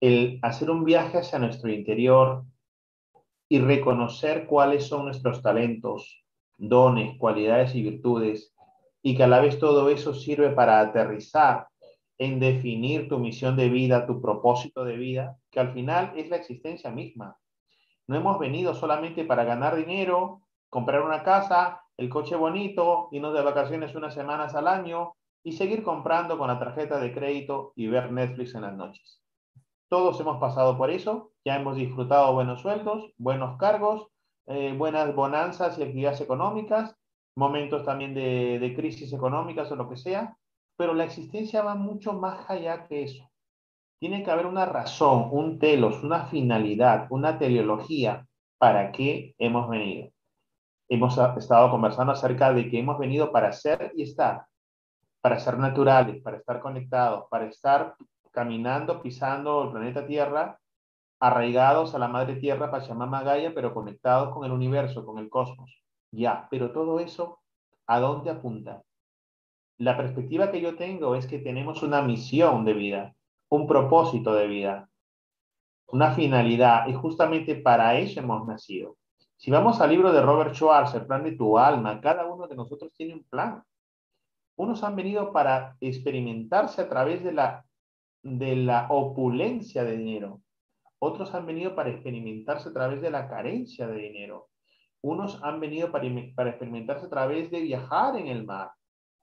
el hacer un viaje hacia nuestro interior y reconocer cuáles son nuestros talentos, dones, cualidades y virtudes, y que a la vez todo eso sirve para aterrizar en definir tu misión de vida, tu propósito de vida, que al final es la existencia misma. No hemos venido solamente para ganar dinero, comprar una casa, el coche bonito, irnos de vacaciones unas semanas al año y seguir comprando con la tarjeta de crédito y ver Netflix en las noches. Todos hemos pasado por eso, ya hemos disfrutado buenos sueldos, buenos cargos, eh, buenas bonanzas y actividades económicas, momentos también de, de crisis económicas o lo que sea, pero la existencia va mucho más allá que eso. tiene que haber una razón, un telos, una finalidad, una teleología para qué hemos venido. Hemos estado conversando acerca de que hemos venido para ser y estar, para ser naturales, para estar conectados, para estar caminando, pisando el planeta Tierra, arraigados a la madre Tierra, Pachamama Gaia, pero conectados con el universo, con el cosmos. Ya, pero todo eso, ¿a dónde apunta? La perspectiva que yo tengo es que tenemos una misión de vida, un propósito de vida, una finalidad, y justamente para eso hemos nacido. Si vamos al libro de Robert Schwartz, el plan de tu alma, cada uno de nosotros tiene un plan. Unos han venido para experimentarse a través de la, de la opulencia de dinero. Otros han venido para experimentarse a través de la carencia de dinero. Unos han venido para, para experimentarse a través de viajar en el mar.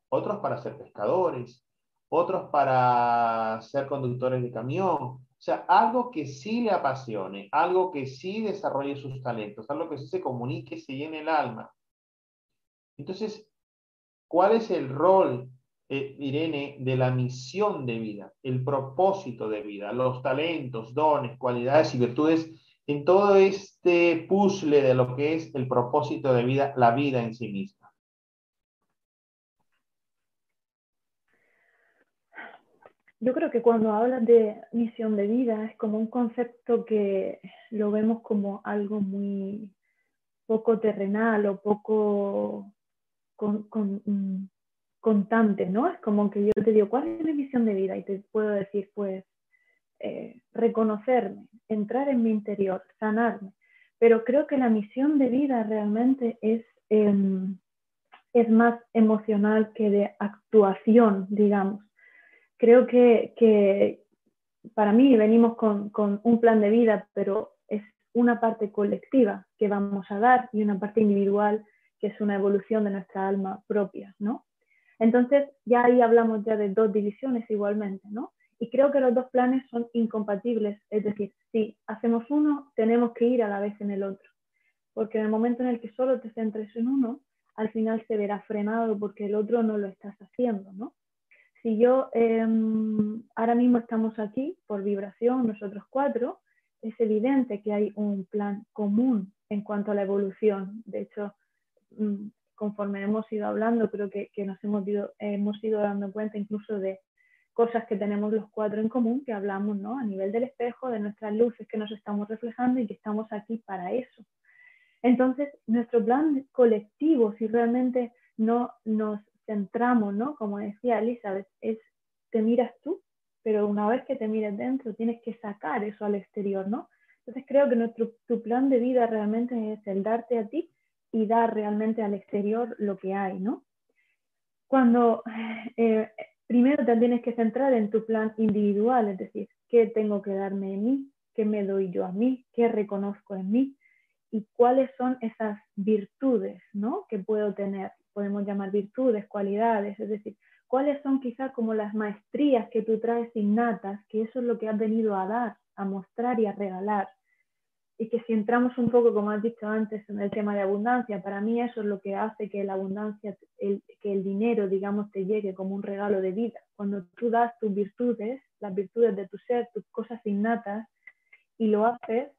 Otros para ser pescadores. Otros para ser conductores de camión o sea, algo que sí le apasione, algo que sí desarrolle sus talentos, algo que sí se comunique, se llene el alma. Entonces, ¿cuál es el rol, eh, Irene, de la misión de vida, el propósito de vida, los talentos, dones, cualidades y virtudes en todo este puzzle de lo que es el propósito de vida, la vida en sí misma? Yo creo que cuando hablas de misión de vida es como un concepto que lo vemos como algo muy poco terrenal o poco mm, constante, ¿no? Es como que yo te digo, ¿cuál es mi misión de vida? Y te puedo decir, pues, eh, reconocerme, entrar en mi interior, sanarme. Pero creo que la misión de vida realmente es, em, es más emocional que de actuación, digamos creo que, para mí venimos con, un plan de vida, pero es una parte colectiva que vamos a dar y una parte individual que es una evolución de nuestra alma propia, ¿no? Entonces, ya ahí hablamos ya de dos divisiones igualmente, ¿no? Y creo que los dos planes son incompatibles, es decir, si hacemos uno, tenemos que ir a la vez en el otro, porque en el momento en el que solo te centres en uno, al final se verá frenado porque el otro no lo estás haciendo, ¿no? Si yo em, ahora mismo estamos aquí por vibración, nosotros cuatro, es evidente que hay un plan común en cuanto a la evolución. De hecho, mm, conforme hemos ido hablando, creo que, nos hemos ido, hemos ido dando cuenta incluso de cosas que tenemos los cuatro en común, que hablamos ¿no? a nivel del espejo, de nuestras luces que nos estamos reflejando y que estamos aquí para eso. Entonces, nuestro plan colectivo, si realmente no nos centramos, ¿no? Como decía Elizabeth, es te miras tú, pero una vez que te mires dentro tienes que sacar eso al exterior, ¿no? Entonces creo que nuestro, tu plan de vida realmente es el darte a ti y dar realmente al exterior lo que hay, ¿no? Cuando eh, primero te tienes que centrar en tu plan individual, es decir, qué tengo que darme en mí, qué me doy yo a mí, qué reconozco en mí y cuáles son esas virtudes, ¿no? Que puedo tener podemos llamar virtudes, cualidades, es decir, cuáles son quizás como las maestrías que tú traes innatas, que eso es lo que has venido a dar, a mostrar y a regalar. Y que si entramos un poco, como has dicho antes, en el tema de abundancia, para mí eso es lo que hace que la abundancia, que el dinero, digamos, te llegue como un regalo de vida. Cuando tú das tus virtudes, las virtudes de tu ser, tus cosas innatas, y lo haces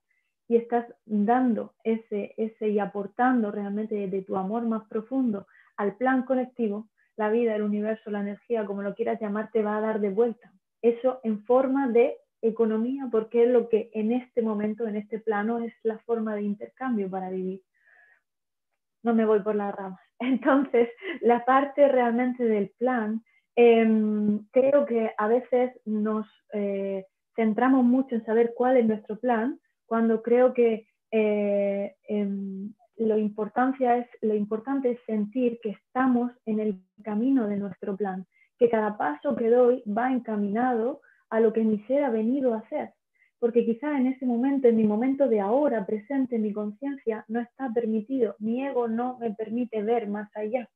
y estás dando ese, ese y aportando realmente de tu amor más profundo al plan colectivo, la vida, el universo, la energía, como lo quieras llamar, te va a dar de vuelta. Eso en forma de economía, porque es lo que en este momento, en este plano, es la forma de intercambio para vivir. No me voy por las ramas. Entonces, la parte realmente del plan, em, creo que a veces nos eh, centramos mucho en saber cuál es nuestro plan, cuando creo que eh, em, lo, importancia es, lo importante es sentir que estamos en el camino de nuestro plan, que cada paso que doy va encaminado a lo que mi ser ha venido a hacer. Porque quizá en ese momento, en mi momento de ahora, presente, mi conciencia no está permitido, mi ego no me permite ver más allá,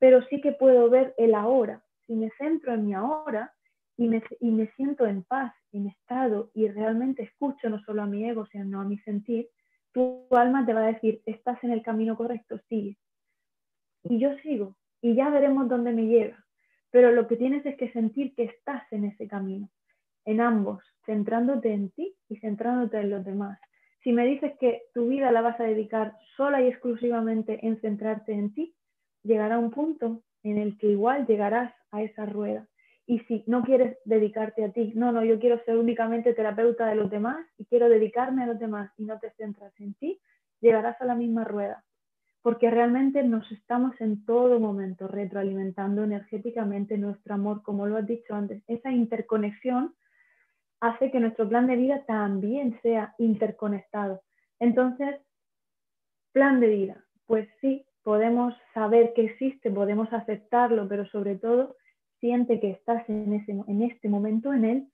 pero sí que puedo ver el ahora. Si me centro en mi ahora y me, y me siento en paz, en estado y realmente escucho no solo a mi ego, sino a mi sentir, tu alma te va a decir, estás en el camino correcto, sigue. Y yo sigo, y ya veremos dónde me lleva. Pero lo que tienes es que sentir que estás en ese camino. en ambos, centrándote en ti y centrándote en los demás. Si me dices que tu vida la vas a dedicar sola y exclusivamente en centrarte en ti, llegará un punto en el que igual llegarás a esa rueda. Y si no quieres dedicarte a ti, no, no, yo quiero ser únicamente terapeuta de los demás y quiero dedicarme a los demás y no te centras en ti, llegarás a la misma rueda. Porque realmente nos estamos en todo momento retroalimentando energéticamente nuestro amor, como lo has dicho antes. Esa interconexión hace que nuestro plan de vida también sea interconectado. Entonces, plan de vida, pues sí, podemos saber que existe, podemos aceptarlo, pero sobre todo siente que estás en, ese, en este momento en él,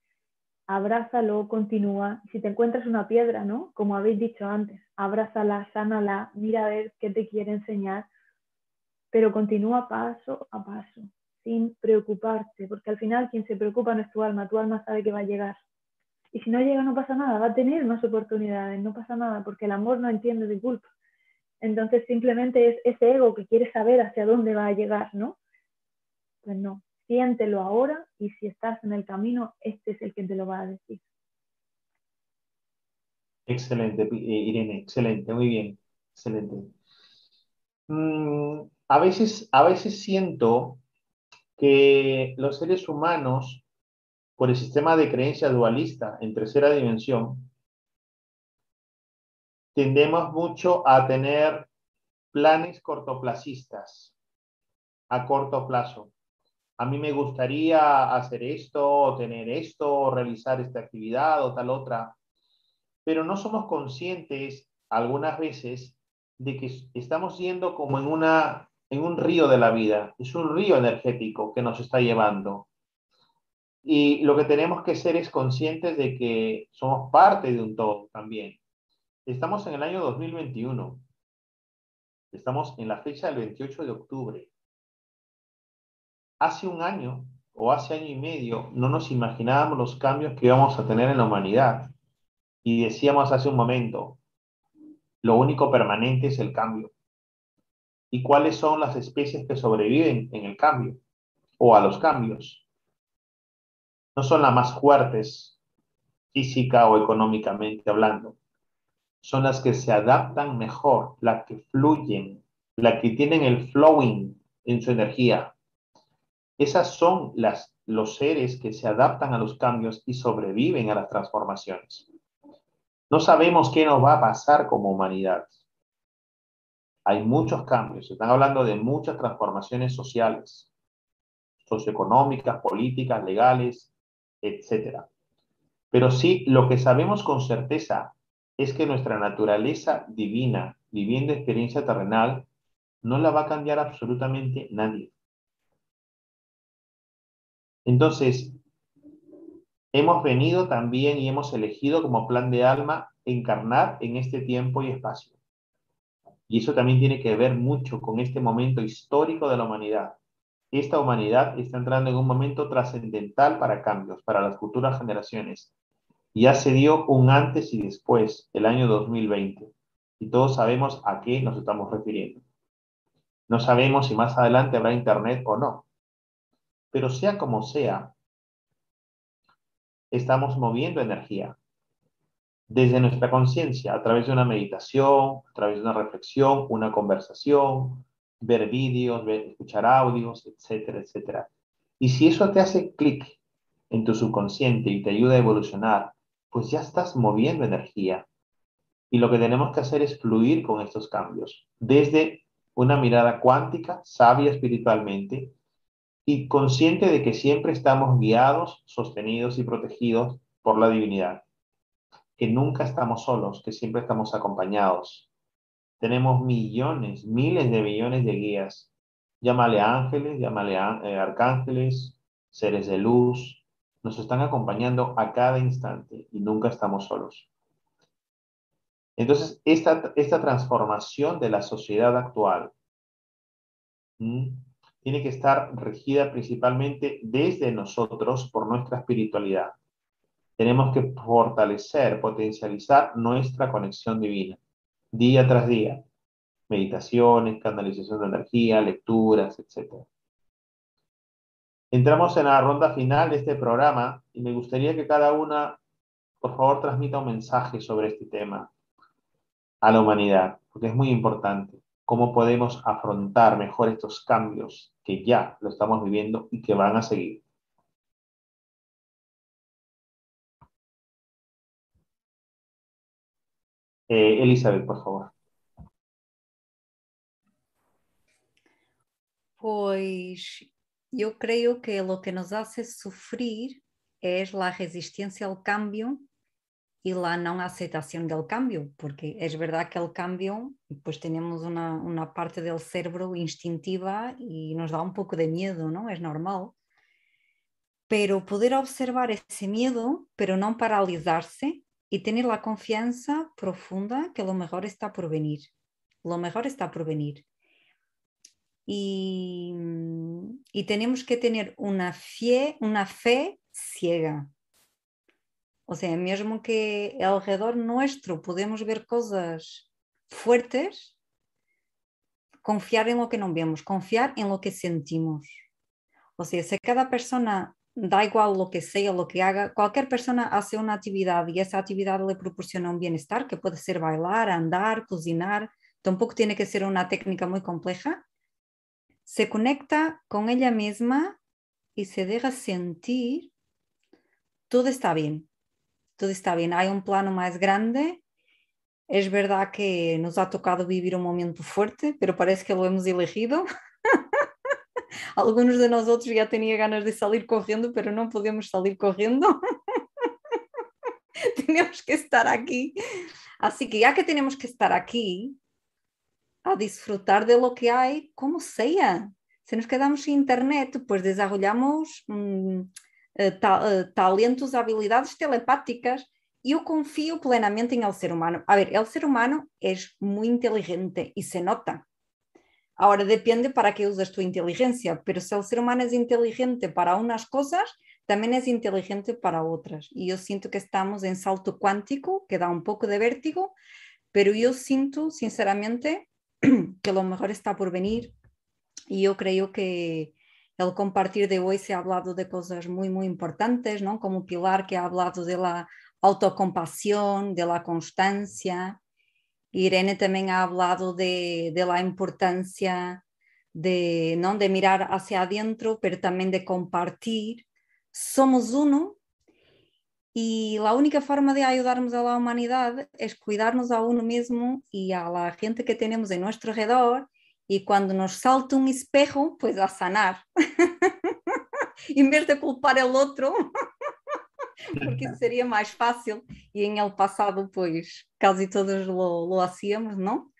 abrázalo, continúa. Si te encuentras una piedra, ¿no? Como habéis dicho antes, abrázala, sánala, mira a ver qué te quiere enseñar, pero continúa paso a paso, sin preocuparte, porque al final quien se preocupa no es tu alma, tu alma sabe que va a llegar. Y si no llega, no pasa nada, va a tener más oportunidades, no pasa nada, porque el amor no entiende de culpa. Entonces simplemente es ese ego que quiere saber hacia dónde va a llegar, ¿no? Pues no, siéntelo ahora y si estás en el camino, este es el que te lo va a decir. Excelente, eh, Irene, excelente, muy bien, excelente. Mm, a, veces, a veces siento que los seres humanos por el sistema de creencia dualista en tercera dimensión, tendemos mucho a tener planes cortoplacistas, a corto plazo. A mí me gustaría hacer esto, o tener esto, o realizar esta actividad o tal otra, pero no somos conscientes algunas veces de que estamos yendo como en, una, en un río de la vida. Es un río energético que nos está llevando. Y lo que tenemos que ser es conscientes de que somos parte de un todo también. Estamos en el año 2021. Estamos en la fecha del 28 de octubre. Hace un año o hace año y medio no nos imaginábamos los cambios que íbamos a tener en la humanidad. Y decíamos hace un momento, lo único permanente es el cambio. ¿Y cuáles son las especies que sobreviven en el cambio o a los cambios? no son las más fuertes física o económicamente hablando. Son las que se adaptan mejor, las que fluyen, las que tienen el flowing en su energía. Esas son los seres que se adaptan a los cambios y sobreviven a las transformaciones. No sabemos qué nos va a pasar como humanidad. Hay muchos cambios, se están hablando de muchas transformaciones sociales, socioeconómicas, políticas, legales, etcétera. Pero sí, lo que sabemos con certeza es que nuestra naturaleza divina, viviendo experiencia terrenal, no la va a cambiar absolutamente nadie. Entonces, hemos venido también y hemos elegido como plan de alma encarnar en este tiempo y espacio. Y eso también tiene que ver mucho con este momento histórico de la humanidad esta humanidad está entrando en un momento trascendental para cambios, para las futuras generaciones. Ya se dio un antes y después, el año 2020, y todos sabemos a qué nos estamos refiriendo. No sabemos si más adelante habrá Internet o no, pero sea como sea, estamos moviendo energía desde nuestra conciencia, a través de una meditación, a través de una reflexión, una conversación, ver vídeos, escuchar audios, etcétera, etcétera. Y si eso te hace clic en tu subconsciente y te ayuda a evolucionar, pues ya estás moviendo energía. Y lo que tenemos que hacer es fluir con estos cambios, desde una mirada cuántica, sabia espiritualmente, y consciente de que siempre estamos guiados, sostenidos y protegidos por la divinidad. Que nunca estamos solos, que siempre estamos acompañados, tenemos millones, miles de millones de guías. Llámale ángeles, llámale eh, arcángeles, seres de luz. Nos están acompañando a cada instante y nunca estamos solos. Entonces, esta, esta transformación de la sociedad actual tiene que estar regida principalmente desde nosotros por nuestra espiritualidad. Tenemos que fortalecer, potencializar nuestra conexión divina día tras día. Meditaciones, canalización de energía, lecturas, etc. Entramos en la ronda final de este programa y me gustaría que cada una, por favor, transmita un mensaje sobre este tema a la humanidad, porque es muy importante cómo podemos afrontar mejor estos cambios que ya lo estamos viviendo y que van a seguir. Eh, Elizabeth, por favor. Pues yo creo que lo que nos hace sufrir es la resistencia al cambio y la no aceptación del cambio, porque es verdad que el cambio, pues tenemos una, una, parte del cerebro instintiva y nos da un poco de miedo, ¿no? Es normal. Pero poder observar ese miedo, pero no paralizarse y tener la confianza profunda que lo mejor está por venir. Lo mejor está por venir. Y, y tenemos que tener una fe, una fe ciega. O sea, mesmo que alrededor nuestro podemos ver cosas fuertes, confiar en lo que no vemos, confiar en lo que sentimos. O sea, si cada persona da igual lo que sea, lo que haga, cualquier persona hace una actividad y esa actividad le proporciona un bienestar, que puede ser bailar, andar, cocinar, tampoco tiene que ser una técnica muy compleja, se conecta con ella misma y se deja sentir, todo está bien, todo está bien, hay un plano más grande. Es verdad que nos ha tocado vivir un momento fuerte, pero parece que lo hemos elegido. Algunos de nosotros ya tenían ganas de salir corriendo, pero no podemos salir corriendo. tenemos que estar aquí. Así que ya que tenemos que estar aquí, a disfrutar de lo que hay, como sea. Si nos quedamos sin internet, pues desarrollamos eh, eh, talentos, habilidades telepáticas. Yo confío plenamente en el ser humano. A ver, el ser humano es muy inteligente y se nota. Ahora depende para qué usas tu inteligencia, pero si el ser humano es inteligente para unas cosas, también es inteligente para otras. Y yo siento que estamos en salto cuántico, que da un poco de vértigo, pero yo siento sinceramente que lo mejor está por venir y yo creo que el compartir de hoy se ha hablado de cosas muy, muy importantes, ¿no? Como Pilar que ha hablado de la autocompasión, de la constancia, Irene también ha hablado de, la importancia de, ¿no? de mirar hacia adentro, pero también de compartir. Somos uno y la única forma de ayudarnos a la humanidad es cuidarnos a uno mismo y a la gente que tenemos en nuestro alrededor y cuando nos salta un espejo, pues a sanar. en vez de culpar el otro, porque sería más fácil y en el pasado pues casi todos lo, lo hacíamos, ¿no?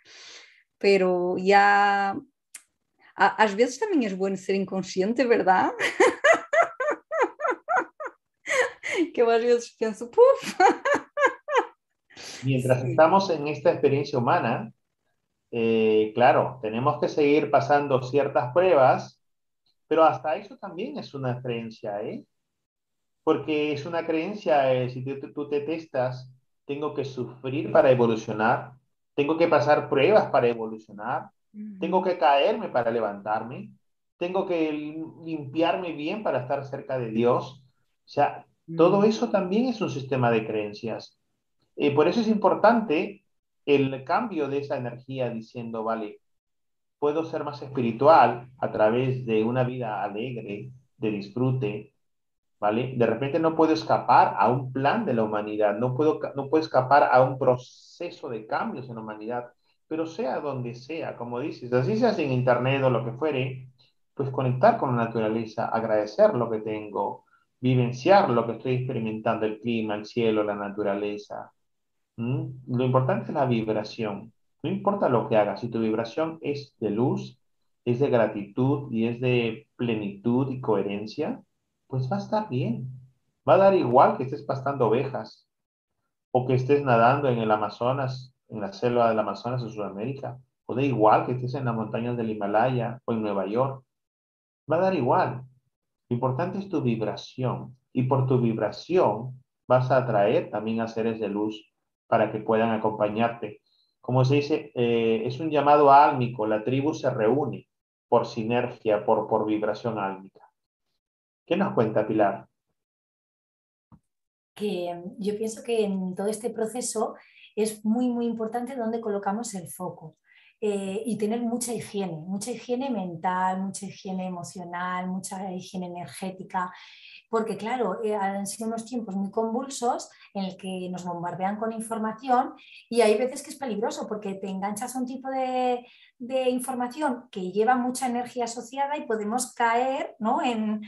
Pero ya às vezes también es bueno ser inconsciente, ¿verdad? que yo a veces pienso, ¡puf! Mientras estamos en esta experiencia humana, eh, claro, tenemos que seguir pasando ciertas pruebas, pero hasta eso también es una creencia, ¿eh? porque es una creencia, eh, si tú, te testas, tengo que sufrir para evolucionar, tengo que pasar pruebas para evolucionar, tengo que caerme para levantarme, tengo que limpiarme bien para estar cerca de Dios. O sea, todo eso también es un sistema de creencias. y por eso es importante el cambio de esa energía diciendo, vale, puedo ser más espiritual a través de una vida alegre, de disfrute, ¿vale? De repente no puedo escapar a un plan de la humanidad, no puedo, no puedo escapar a un proceso de cambios en la humanidad, pero sea donde sea, como dices, así sea en internet o lo que fuere, pues conectar con la naturaleza, agradecer lo que tengo, vivenciar lo que estoy experimentando, el clima, el cielo, la naturaleza. Lo importante es la vibración. No importa lo que hagas, si tu vibración es de luz, es de gratitud y es de plenitud y coherencia, pues va a estar bien. Va a dar igual que estés pastando ovejas o que estés nadando en el Amazonas, en la selva del Amazonas en Sudamérica, o da igual que estés en las montañas del Himalaya o en Nueva York. Va a dar igual. Lo importante es tu vibración y por tu vibración vas a atraer también a seres de luz para que puedan acompañarte. Como se dice, eh, es un llamado álmico, la tribu se reúne por sinergia, por, por vibración álmica. ¿Qué nos cuenta Pilar? Que yo pienso que en todo este proceso es muy, muy importante dónde colocamos el foco. Eh, y tener mucha higiene, mucha higiene mental, mucha higiene emocional, mucha higiene energética, porque claro, eh, han sido unos tiempos muy convulsos en el que nos bombardean con información y hay veces que es peligroso porque te enganchas a un tipo de, información que lleva mucha energía asociada y podemos caer ¿no? en,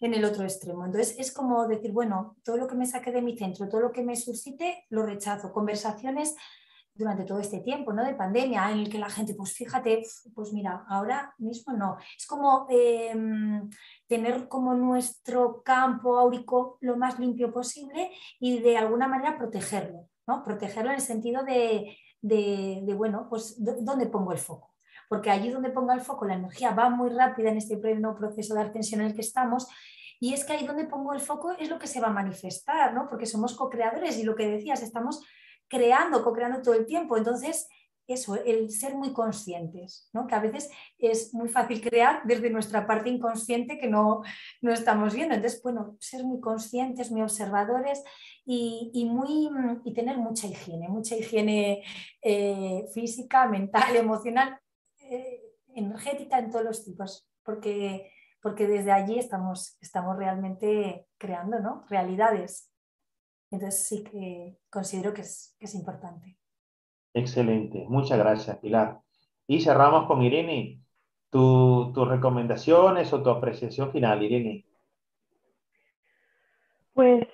en el otro extremo. Entonces es como decir, bueno, todo lo que me saque de mi centro, todo lo que me suscite, lo rechazo. Conversaciones durante todo este tiempo ¿no? de pandemia en el que la gente, pues fíjate, pues mira, ahora mismo no. Es como em, tener como nuestro campo áurico lo más limpio posible y de alguna manera protegerlo, ¿no? Protegerlo en el sentido de, de, bueno, pues ¿dónde pongo el foco? Porque allí donde ponga el foco la energía va muy rápida en este pleno proceso de ascensión en el que estamos y es que ahí donde pongo el foco es lo que se va a manifestar, ¿no? Porque somos co-creadores y lo que decías, estamos creando, co-creando todo el tiempo. Entonces, eso, el ser muy conscientes, ¿no? que a veces es muy fácil crear desde nuestra parte inconsciente que no, no estamos viendo. Entonces, bueno, ser muy conscientes, muy observadores y, muy, y tener mucha higiene, mucha higiene eh, física, mental, emocional, eh, energética en todos los tipos, porque, porque desde allí estamos, estamos realmente creando ¿no? realidades. Entonces sí que considero que es, que es importante. Excelente, muchas gracias Pilar. Y cerramos con Irene. tus recomendaciones o tu apreciación final, Irene. Pues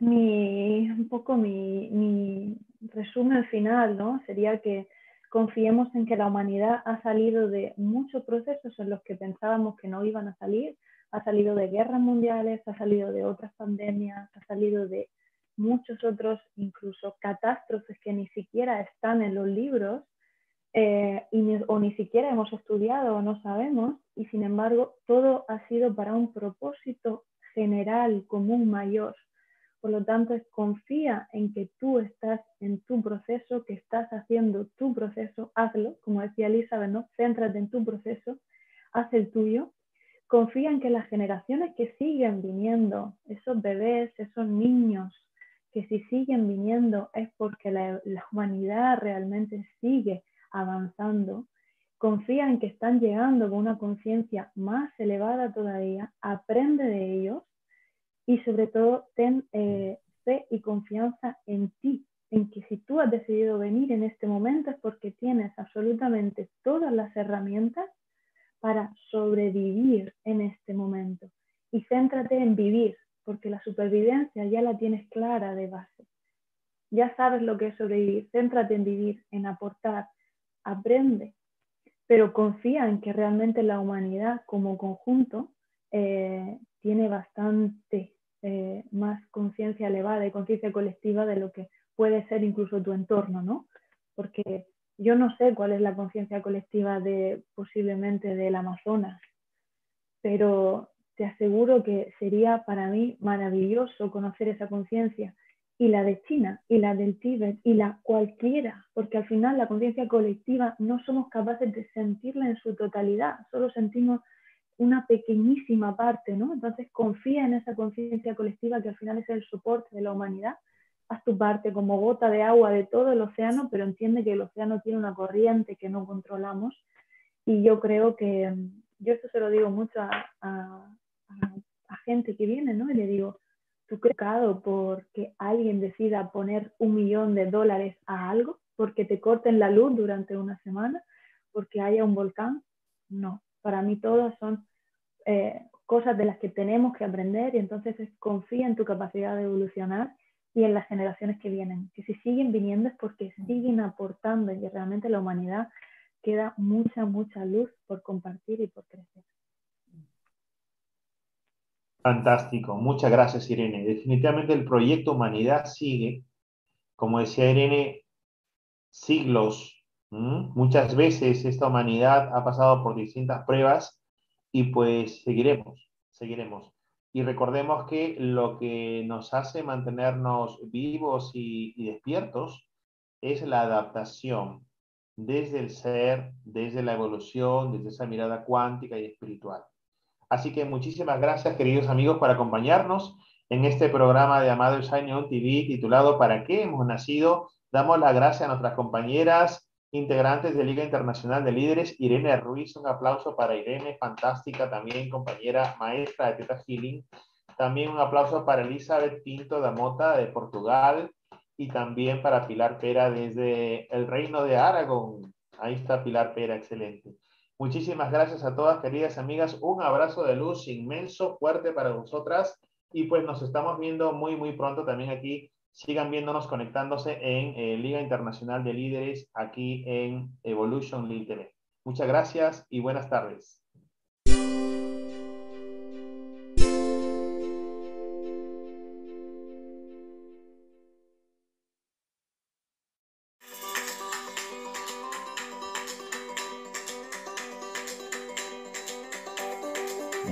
mi, un poco mi, mi resumen final, ¿no? Sería que confiemos en que la humanidad ha salido de muchos procesos en los que pensábamos que no iban a salir, ha salido de guerras mundiales, ha salido de otras pandemias, ha salido de muchos otros, incluso catástrofes que ni siquiera están en los libros eh, o ni siquiera hemos estudiado o no sabemos, y sin embargo todo ha sido para un propósito general, común, mayor. Por lo tanto, confía en que tú estás en tu proceso, que estás haciendo tu proceso, hazlo, como decía Elizabeth, ¿no? Céntrate en tu proceso, haz el tuyo. Confía en que las generaciones que siguen viniendo, esos bebés, esos niños, que si siguen viniendo es porque la, humanidad realmente sigue avanzando, confía en que están llegando con una conciencia más elevada todavía, aprende de ellos y sobre todo ten eh, fe y confianza en ti, en que si tú has decidido venir en este momento es porque tienes absolutamente todas las herramientas para sobrevivir en este momento. Y céntrate en vivir, porque la supervivencia ya la tienes clara de base. Ya sabes lo que es sobrevivir, céntrate en vivir, en aportar, aprende, pero confía en que realmente la humanidad como conjunto eh, tiene bastante eh, más conciencia elevada y conciencia colectiva de lo que puede ser incluso tu entorno, ¿no? Porque yo no sé cuál es la conciencia colectiva de posiblemente del Amazonas, pero te aseguro que sería para mí maravilloso conocer esa conciencia y la de China y la del Tíbet y la cualquiera, porque al final la conciencia colectiva no somos capaces de sentirla en su totalidad, solo sentimos una pequeñísima parte, ¿no? Entonces confía en esa conciencia colectiva que al final es el soporte de la humanidad. Haz tu parte como gota de agua de todo el océano, pero entiende que el océano tiene una corriente que no controlamos. Y yo creo que, yo esto se lo digo mucho a, a, gente que viene, ¿no? Y le digo, ¿tú crees porque alguien decida poner un millón de dólares a algo? ¿Porque te corten la luz durante una semana? ¿Porque haya un volcán? No, para mí todas son eh, cosas de las que tenemos que aprender y entonces confía en tu capacidad de evolucionar y en las generaciones que vienen. Que si siguen viniendo es porque siguen aportando y realmente la humanidad queda mucha, mucha luz por compartir y por crecer. Fantástico, muchas gracias Irene. Definitivamente el proyecto Humanidad sigue, como decía Irene, siglos. Muchas veces esta humanidad ha pasado por distintas pruebas y pues seguiremos, seguiremos. Y recordemos que lo que nos hace mantenernos vivos y, y despiertos es la adaptación desde el ser, desde la evolución, desde esa mirada cuántica y espiritual. Así que muchísimas gracias, queridos amigos, por acompañarnos en este programa de Amado Shine TV titulado ¿Para qué hemos nacido? Damos las gracias a nuestras compañeras integrantes de Liga Internacional de Líderes, Irene Ruiz, un aplauso para Irene, fantástica también, compañera maestra de Teta Healing. También un aplauso para Elizabeth Pinto da Mota de Portugal y también para Pilar Pera desde el Reino de Aragón. Ahí está Pilar Pera, excelente. Muchísimas gracias a todas, queridas amigas. Un abrazo de luz inmenso, fuerte para vosotras. Y pues nos estamos viendo muy, muy pronto también aquí. Sigan viéndonos conectándose en eh, Liga Internacional de Líderes aquí en Evolution Lead TV. Muchas gracias y buenas tardes.